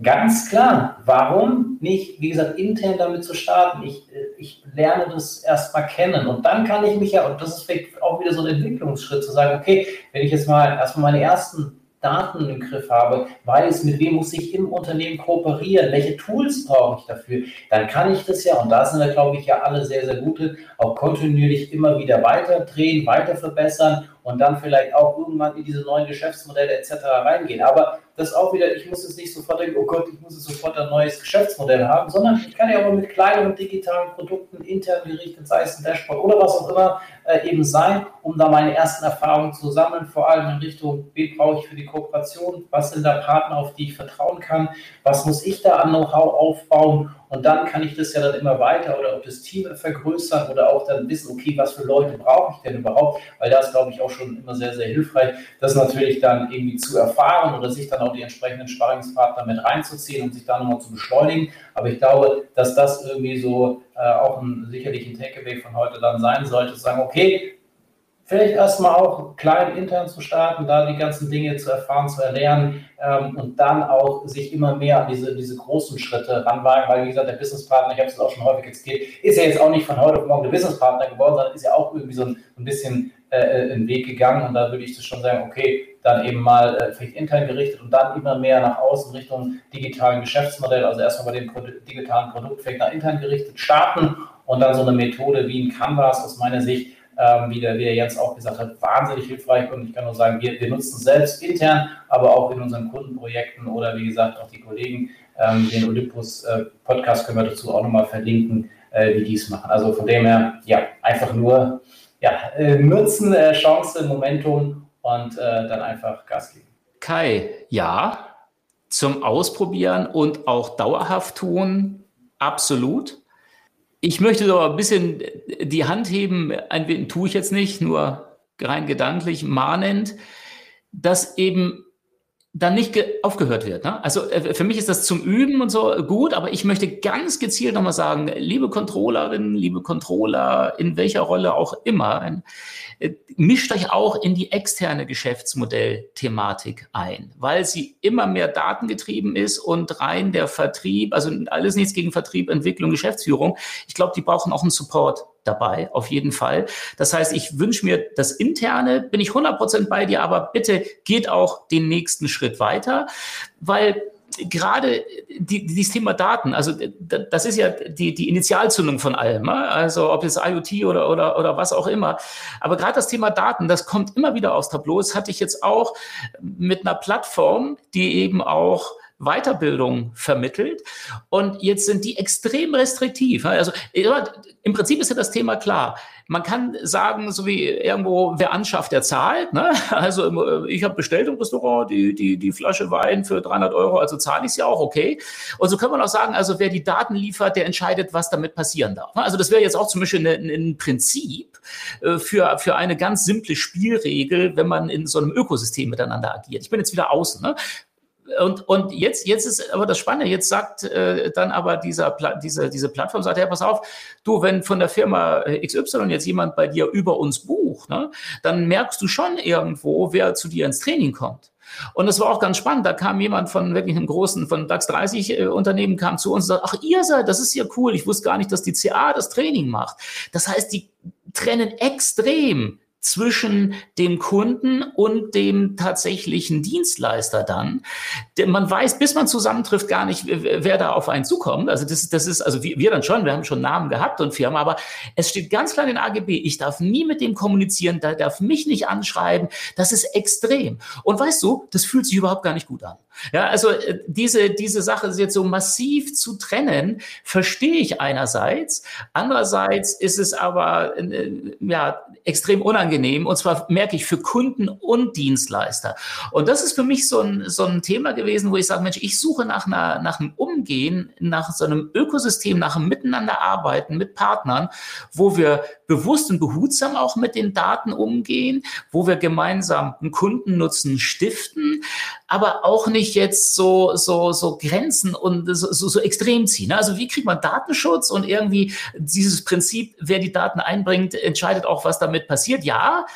Ganz klar, warum nicht, wie gesagt, intern damit zu starten? Ich, äh, ich lerne das erstmal kennen und dann kann ich mich ja, und das ist vielleicht auch wieder so ein Entwicklungsschritt, zu sagen, okay, wenn ich jetzt mal erstmal meine ersten Daten im Griff habe, weiß, mit wem muss ich im Unternehmen kooperieren, welche Tools brauche ich dafür, dann kann ich das ja, und da sind wir, glaube ich, ja alle sehr, sehr gute, auch kontinuierlich immer wieder weiter drehen, weiter verbessern und dann vielleicht auch irgendwann in diese neuen Geschäftsmodelle etc. reingehen. Aber das auch wieder, ich muss jetzt nicht sofort denken, oh Gott, ich muss jetzt sofort ein neues Geschäftsmodell haben, sondern ich kann ja auch mit kleinen digitalen Produkten intern gerichtet, sei es ein Dashboard oder was auch immer, äh, eben sein, um da meine ersten Erfahrungen zu sammeln, vor allem in Richtung, wen brauche ich für die Kooperation, was sind da Partner, auf die ich vertrauen kann, was muss ich da an Know-how aufbauen und dann kann ich das ja dann immer weiter oder auch das Team vergrößern oder auch dann wissen, okay, was für Leute brauche ich denn überhaupt? Weil das, glaube ich, auch schon immer sehr, sehr hilfreich, das natürlich dann irgendwie zu erfahren oder sich dann auch die entsprechenden Sparingspartner mit reinzuziehen und sich dann nochmal zu beschleunigen. Aber ich glaube, dass das irgendwie so äh, auch ein, sicherlich ein Takeaway von heute dann sein sollte, zu sagen, okay, vielleicht erstmal auch klein intern zu starten, da die ganzen Dinge zu erfahren, zu erlernen ähm, und dann auch sich immer mehr an diese, diese großen Schritte ranwagen, weil wie gesagt, der Businesspartner, ich habe es auch schon häufig erzählt, ist ja jetzt auch nicht von heute auf morgen der Businesspartner geworden, sondern ist ja auch irgendwie so ein, ein bisschen äh, äh einen Weg gegangen und da würde ich schon sagen, okay, dann eben mal äh, vielleicht intern gerichtet und dann immer mehr nach außen Richtung digitalen Geschäftsmodell, also erstmal bei dem Pro digitalen Produkt vielleicht nach intern gerichtet starten und dann so eine Methode wie ein Canvas aus meiner Sicht ähm, wie, der, wie der Jens auch gesagt hat, wahnsinnig hilfreich. Und ich kann nur sagen, wir, wir nutzen es selbst intern, aber auch in unseren Kundenprojekten oder wie gesagt auch die Kollegen. Ähm, den Olympus-Podcast äh, können wir dazu auch nochmal verlinken, äh, wie die es machen. Also von dem her, ja, einfach nur ja, äh, nutzen, äh, Chance, Momentum und äh, dann einfach Gas geben. Kai, ja, zum Ausprobieren und auch dauerhaft tun, absolut. Ich möchte doch ein bisschen die Hand heben, ein, tue ich jetzt nicht, nur rein gedanklich, mahnend, dass eben dann nicht aufgehört wird. Ne? Also äh, für mich ist das zum Üben und so gut, aber ich möchte ganz gezielt nochmal sagen, liebe Controllerinnen, liebe Controller, in welcher Rolle auch immer, äh, mischt euch auch in die externe Geschäftsmodell-Thematik ein, weil sie immer mehr datengetrieben ist und rein der Vertrieb, also alles nichts gegen Vertrieb, Entwicklung, Geschäftsführung. Ich glaube, die brauchen auch einen Support dabei, auf jeden Fall. Das heißt, ich wünsche mir das Interne, bin ich 100% bei dir, aber bitte geht auch den nächsten Schritt weiter, weil gerade die, dieses Thema Daten, also das ist ja die, die Initialzündung von allem, ne? also ob es IoT oder, oder, oder was auch immer. Aber gerade das Thema Daten, das kommt immer wieder aufs Tableau. Das hatte ich jetzt auch mit einer Plattform, die eben auch Weiterbildung vermittelt. Und jetzt sind die extrem restriktiv. Also im Prinzip ist ja das Thema klar. Man kann sagen, so wie irgendwo, wer anschafft, der zahlt. Ne? Also ich habe bestellt im Restaurant die, die, die Flasche Wein für 300 Euro, also zahle ich es ja auch, okay. Und so kann man auch sagen, also wer die Daten liefert, der entscheidet, was damit passieren darf. Ne? Also das wäre jetzt auch zum Beispiel ein, ein Prinzip äh, für, für eine ganz simple Spielregel, wenn man in so einem Ökosystem miteinander agiert. Ich bin jetzt wieder außen. Ne? Und, und jetzt, jetzt ist aber das Spannende, jetzt sagt äh, dann aber dieser, diese, diese Plattform, sagt, ja, pass auf, du, wenn von der Firma äh, XY jetzt jemand bei dir über uns bucht, ne, dann merkst du schon irgendwo, wer zu dir ins Training kommt. Und das war auch ganz spannend. Da kam jemand von wirklich einem großen, von DAX 30 äh, Unternehmen, kam zu uns und sagt, ach, ihr seid, das ist ja cool. Ich wusste gar nicht, dass die CA das Training macht. Das heißt, die trennen extrem zwischen dem Kunden und dem tatsächlichen Dienstleister dann. Denn man weiß, bis man zusammentrifft, gar nicht, wer da auf einen zukommt. Also das, das ist, also wir, dann schon, wir haben schon Namen gehabt und Firmen, aber es steht ganz klar in den AGB, ich darf nie mit dem kommunizieren, der darf mich nicht anschreiben. Das ist extrem. Und weißt du, das fühlt sich überhaupt gar nicht gut an. Ja, also äh, diese, diese Sache jetzt so massiv zu trennen, verstehe ich einerseits. Andererseits ist es aber äh, ja, extrem unangenehm. Und zwar merke ich für Kunden und Dienstleister. Und das ist für mich so ein, so ein Thema gewesen, wo ich sage, Mensch, ich suche nach, einer, nach einem Umgehen, nach so einem Ökosystem, nach einem Miteinanderarbeiten mit Partnern, wo wir bewusst und behutsam auch mit den Daten umgehen, wo wir gemeinsam einen Kundennutzen stiften, aber auch nicht jetzt so, so, so Grenzen und so, so, extrem ziehen. Also wie kriegt man Datenschutz und irgendwie dieses Prinzip, wer die Daten einbringt, entscheidet auch, was damit passiert. Ja,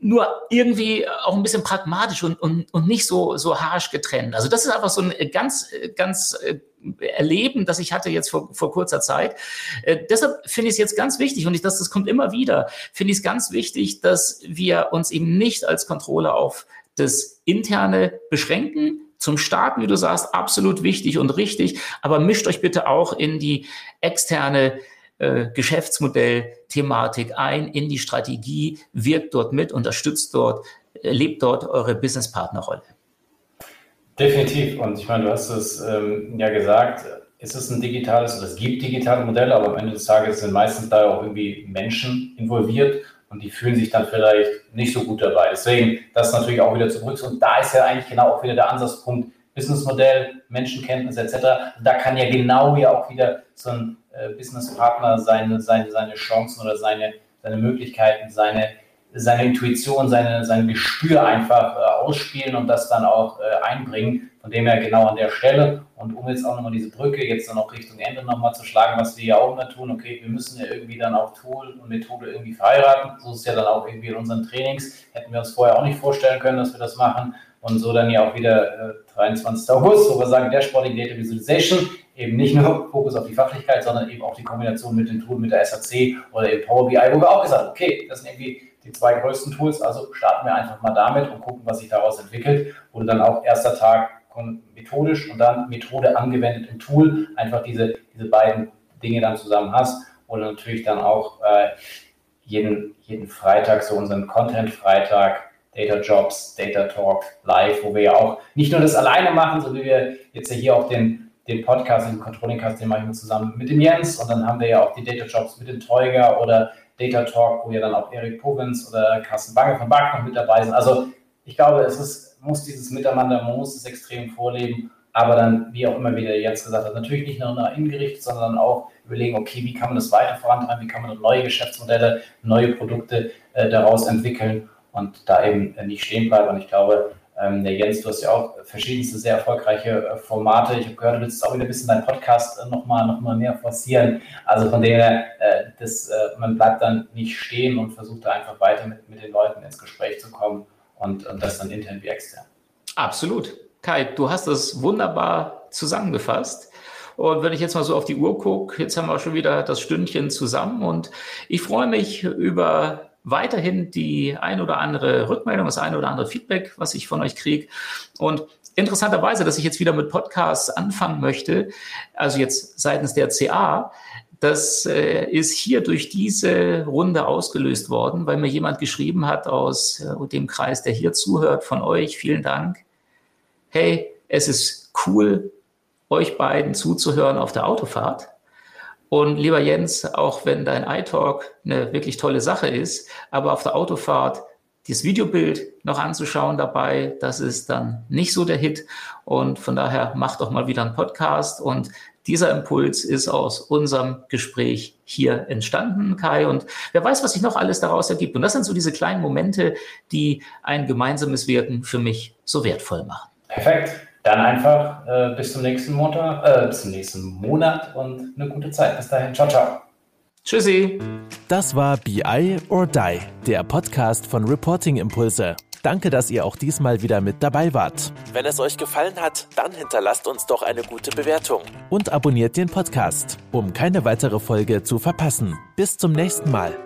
nur irgendwie auch ein bisschen pragmatisch und, und, und nicht so, so harsch getrennt. Also das ist einfach so ein ganz, ganz äh, Erleben, das ich hatte jetzt vor, vor kurzer Zeit. Äh, deshalb finde ich es jetzt ganz wichtig und ich, das, das kommt immer wieder, finde ich es ganz wichtig, dass wir uns eben nicht als Controller auf das Interne beschränken. Zum Starten, wie du sagst, absolut wichtig und richtig, aber mischt euch bitte auch in die externe äh, Geschäftsmodell-Thematik ein, in die Strategie, wirkt dort mit, unterstützt dort, lebt dort eure Businesspartnerrolle. Definitiv. Und ich meine, du hast es ähm, ja gesagt, es ist ein digitales oder es gibt digitale Modelle, aber am Ende des Tages sind meistens da auch irgendwie Menschen involviert und die fühlen sich dann vielleicht nicht so gut dabei. Deswegen das natürlich auch wieder zurück. Und da ist ja eigentlich genau auch wieder der Ansatzpunkt Businessmodell, Menschenkenntnis etc. Da kann ja genau ja auch wieder so ein äh, Businesspartner seine, seine, seine Chancen oder seine, seine Möglichkeiten, seine, seine Intuition, seine, sein Gespür einfach äh, ausspielen und das dann auch äh, einbringen. Von dem her genau an der Stelle. Und um jetzt auch nochmal diese Brücke jetzt dann auch Richtung Ende nochmal zu schlagen, was wir ja auch immer tun, okay, wir müssen ja irgendwie dann auch Tool und Methode irgendwie verheiraten. So ist es ja dann auch irgendwie in unseren Trainings. Hätten wir uns vorher auch nicht vorstellen können, dass wir das machen. Und so dann ja auch wieder äh, 23. August, wo wir sagen, Dashboarding Data Visualization, eben nicht nur Fokus auf die Fachlichkeit, sondern eben auch die Kombination mit dem Tool, mit der SAC oder eben Power BI, wo wir auch gesagt haben, okay, das sind irgendwie die zwei größten Tools, also starten wir einfach mal damit und gucken, was sich daraus entwickelt. Wurde dann auch erster Tag methodisch und dann Methode angewendet im Tool, einfach diese, diese beiden Dinge dann zusammen hast. Und natürlich dann auch äh, jeden, jeden Freitag so unseren Content-Freitag Data Jobs, Data Talk live, wo wir ja auch nicht nur das alleine machen, so wie wir jetzt ja hier auch den, den Podcast, den Controlling Cast, den machen wir zusammen mit dem Jens. Und dann haben wir ja auch die Data Jobs mit dem Teuger oder Data Talk, wo ja dann auch Erik Povens oder Carsten Bange von Bark noch mit dabei sind. Also ich glaube, es ist, muss dieses Miteinander, man muss es extrem vorleben, aber dann, wie auch immer wieder Jens gesagt hat, natürlich nicht nur nach innen gerichtet, sondern auch überlegen, okay, wie kann man das weiter vorantreiben, wie kann man neue Geschäftsmodelle, neue Produkte äh, daraus entwickeln und da eben nicht stehen bleiben. Und ich glaube, ähm, der Jens, du hast ja auch verschiedenste sehr erfolgreiche äh, Formate. Ich habe gehört, du willst auch wieder ein bisschen deinen Podcast äh, nochmal noch mal mehr forcieren. Also von dem her, äh, das, man bleibt dann nicht stehen und versucht da einfach weiter mit, mit den Leuten ins Gespräch zu kommen und, und das dann intern wie extern. Absolut. Kai, du hast das wunderbar zusammengefasst. Und wenn ich jetzt mal so auf die Uhr gucke, jetzt haben wir schon wieder das Stündchen zusammen und ich freue mich über weiterhin die ein oder andere Rückmeldung, das ein oder andere Feedback, was ich von euch kriege. Und interessanterweise, dass ich jetzt wieder mit Podcasts anfangen möchte, also jetzt seitens der CA, das äh, ist hier durch diese Runde ausgelöst worden, weil mir jemand geschrieben hat aus äh, dem Kreis, der hier zuhört, von euch. Vielen Dank. Hey, es ist cool, euch beiden zuzuhören auf der Autofahrt. Und lieber Jens, auch wenn dein iTalk eine wirklich tolle Sache ist, aber auf der Autofahrt das Videobild noch anzuschauen dabei, das ist dann nicht so der Hit. Und von daher mach doch mal wieder einen Podcast. Und dieser Impuls ist aus unserem Gespräch hier entstanden, Kai. Und wer weiß, was sich noch alles daraus ergibt. Und das sind so diese kleinen Momente, die ein gemeinsames Wirken für mich so wertvoll machen. Perfekt. Dann einfach äh, bis zum nächsten Montag, äh, bis zum nächsten Monat und eine gute Zeit. Bis dahin. Ciao, ciao. Tschüssi. Das war BI or Die, der Podcast von Reporting Impulse. Danke, dass ihr auch diesmal wieder mit dabei wart. Wenn es euch gefallen hat, dann hinterlasst uns doch eine gute Bewertung und abonniert den Podcast, um keine weitere Folge zu verpassen. Bis zum nächsten Mal.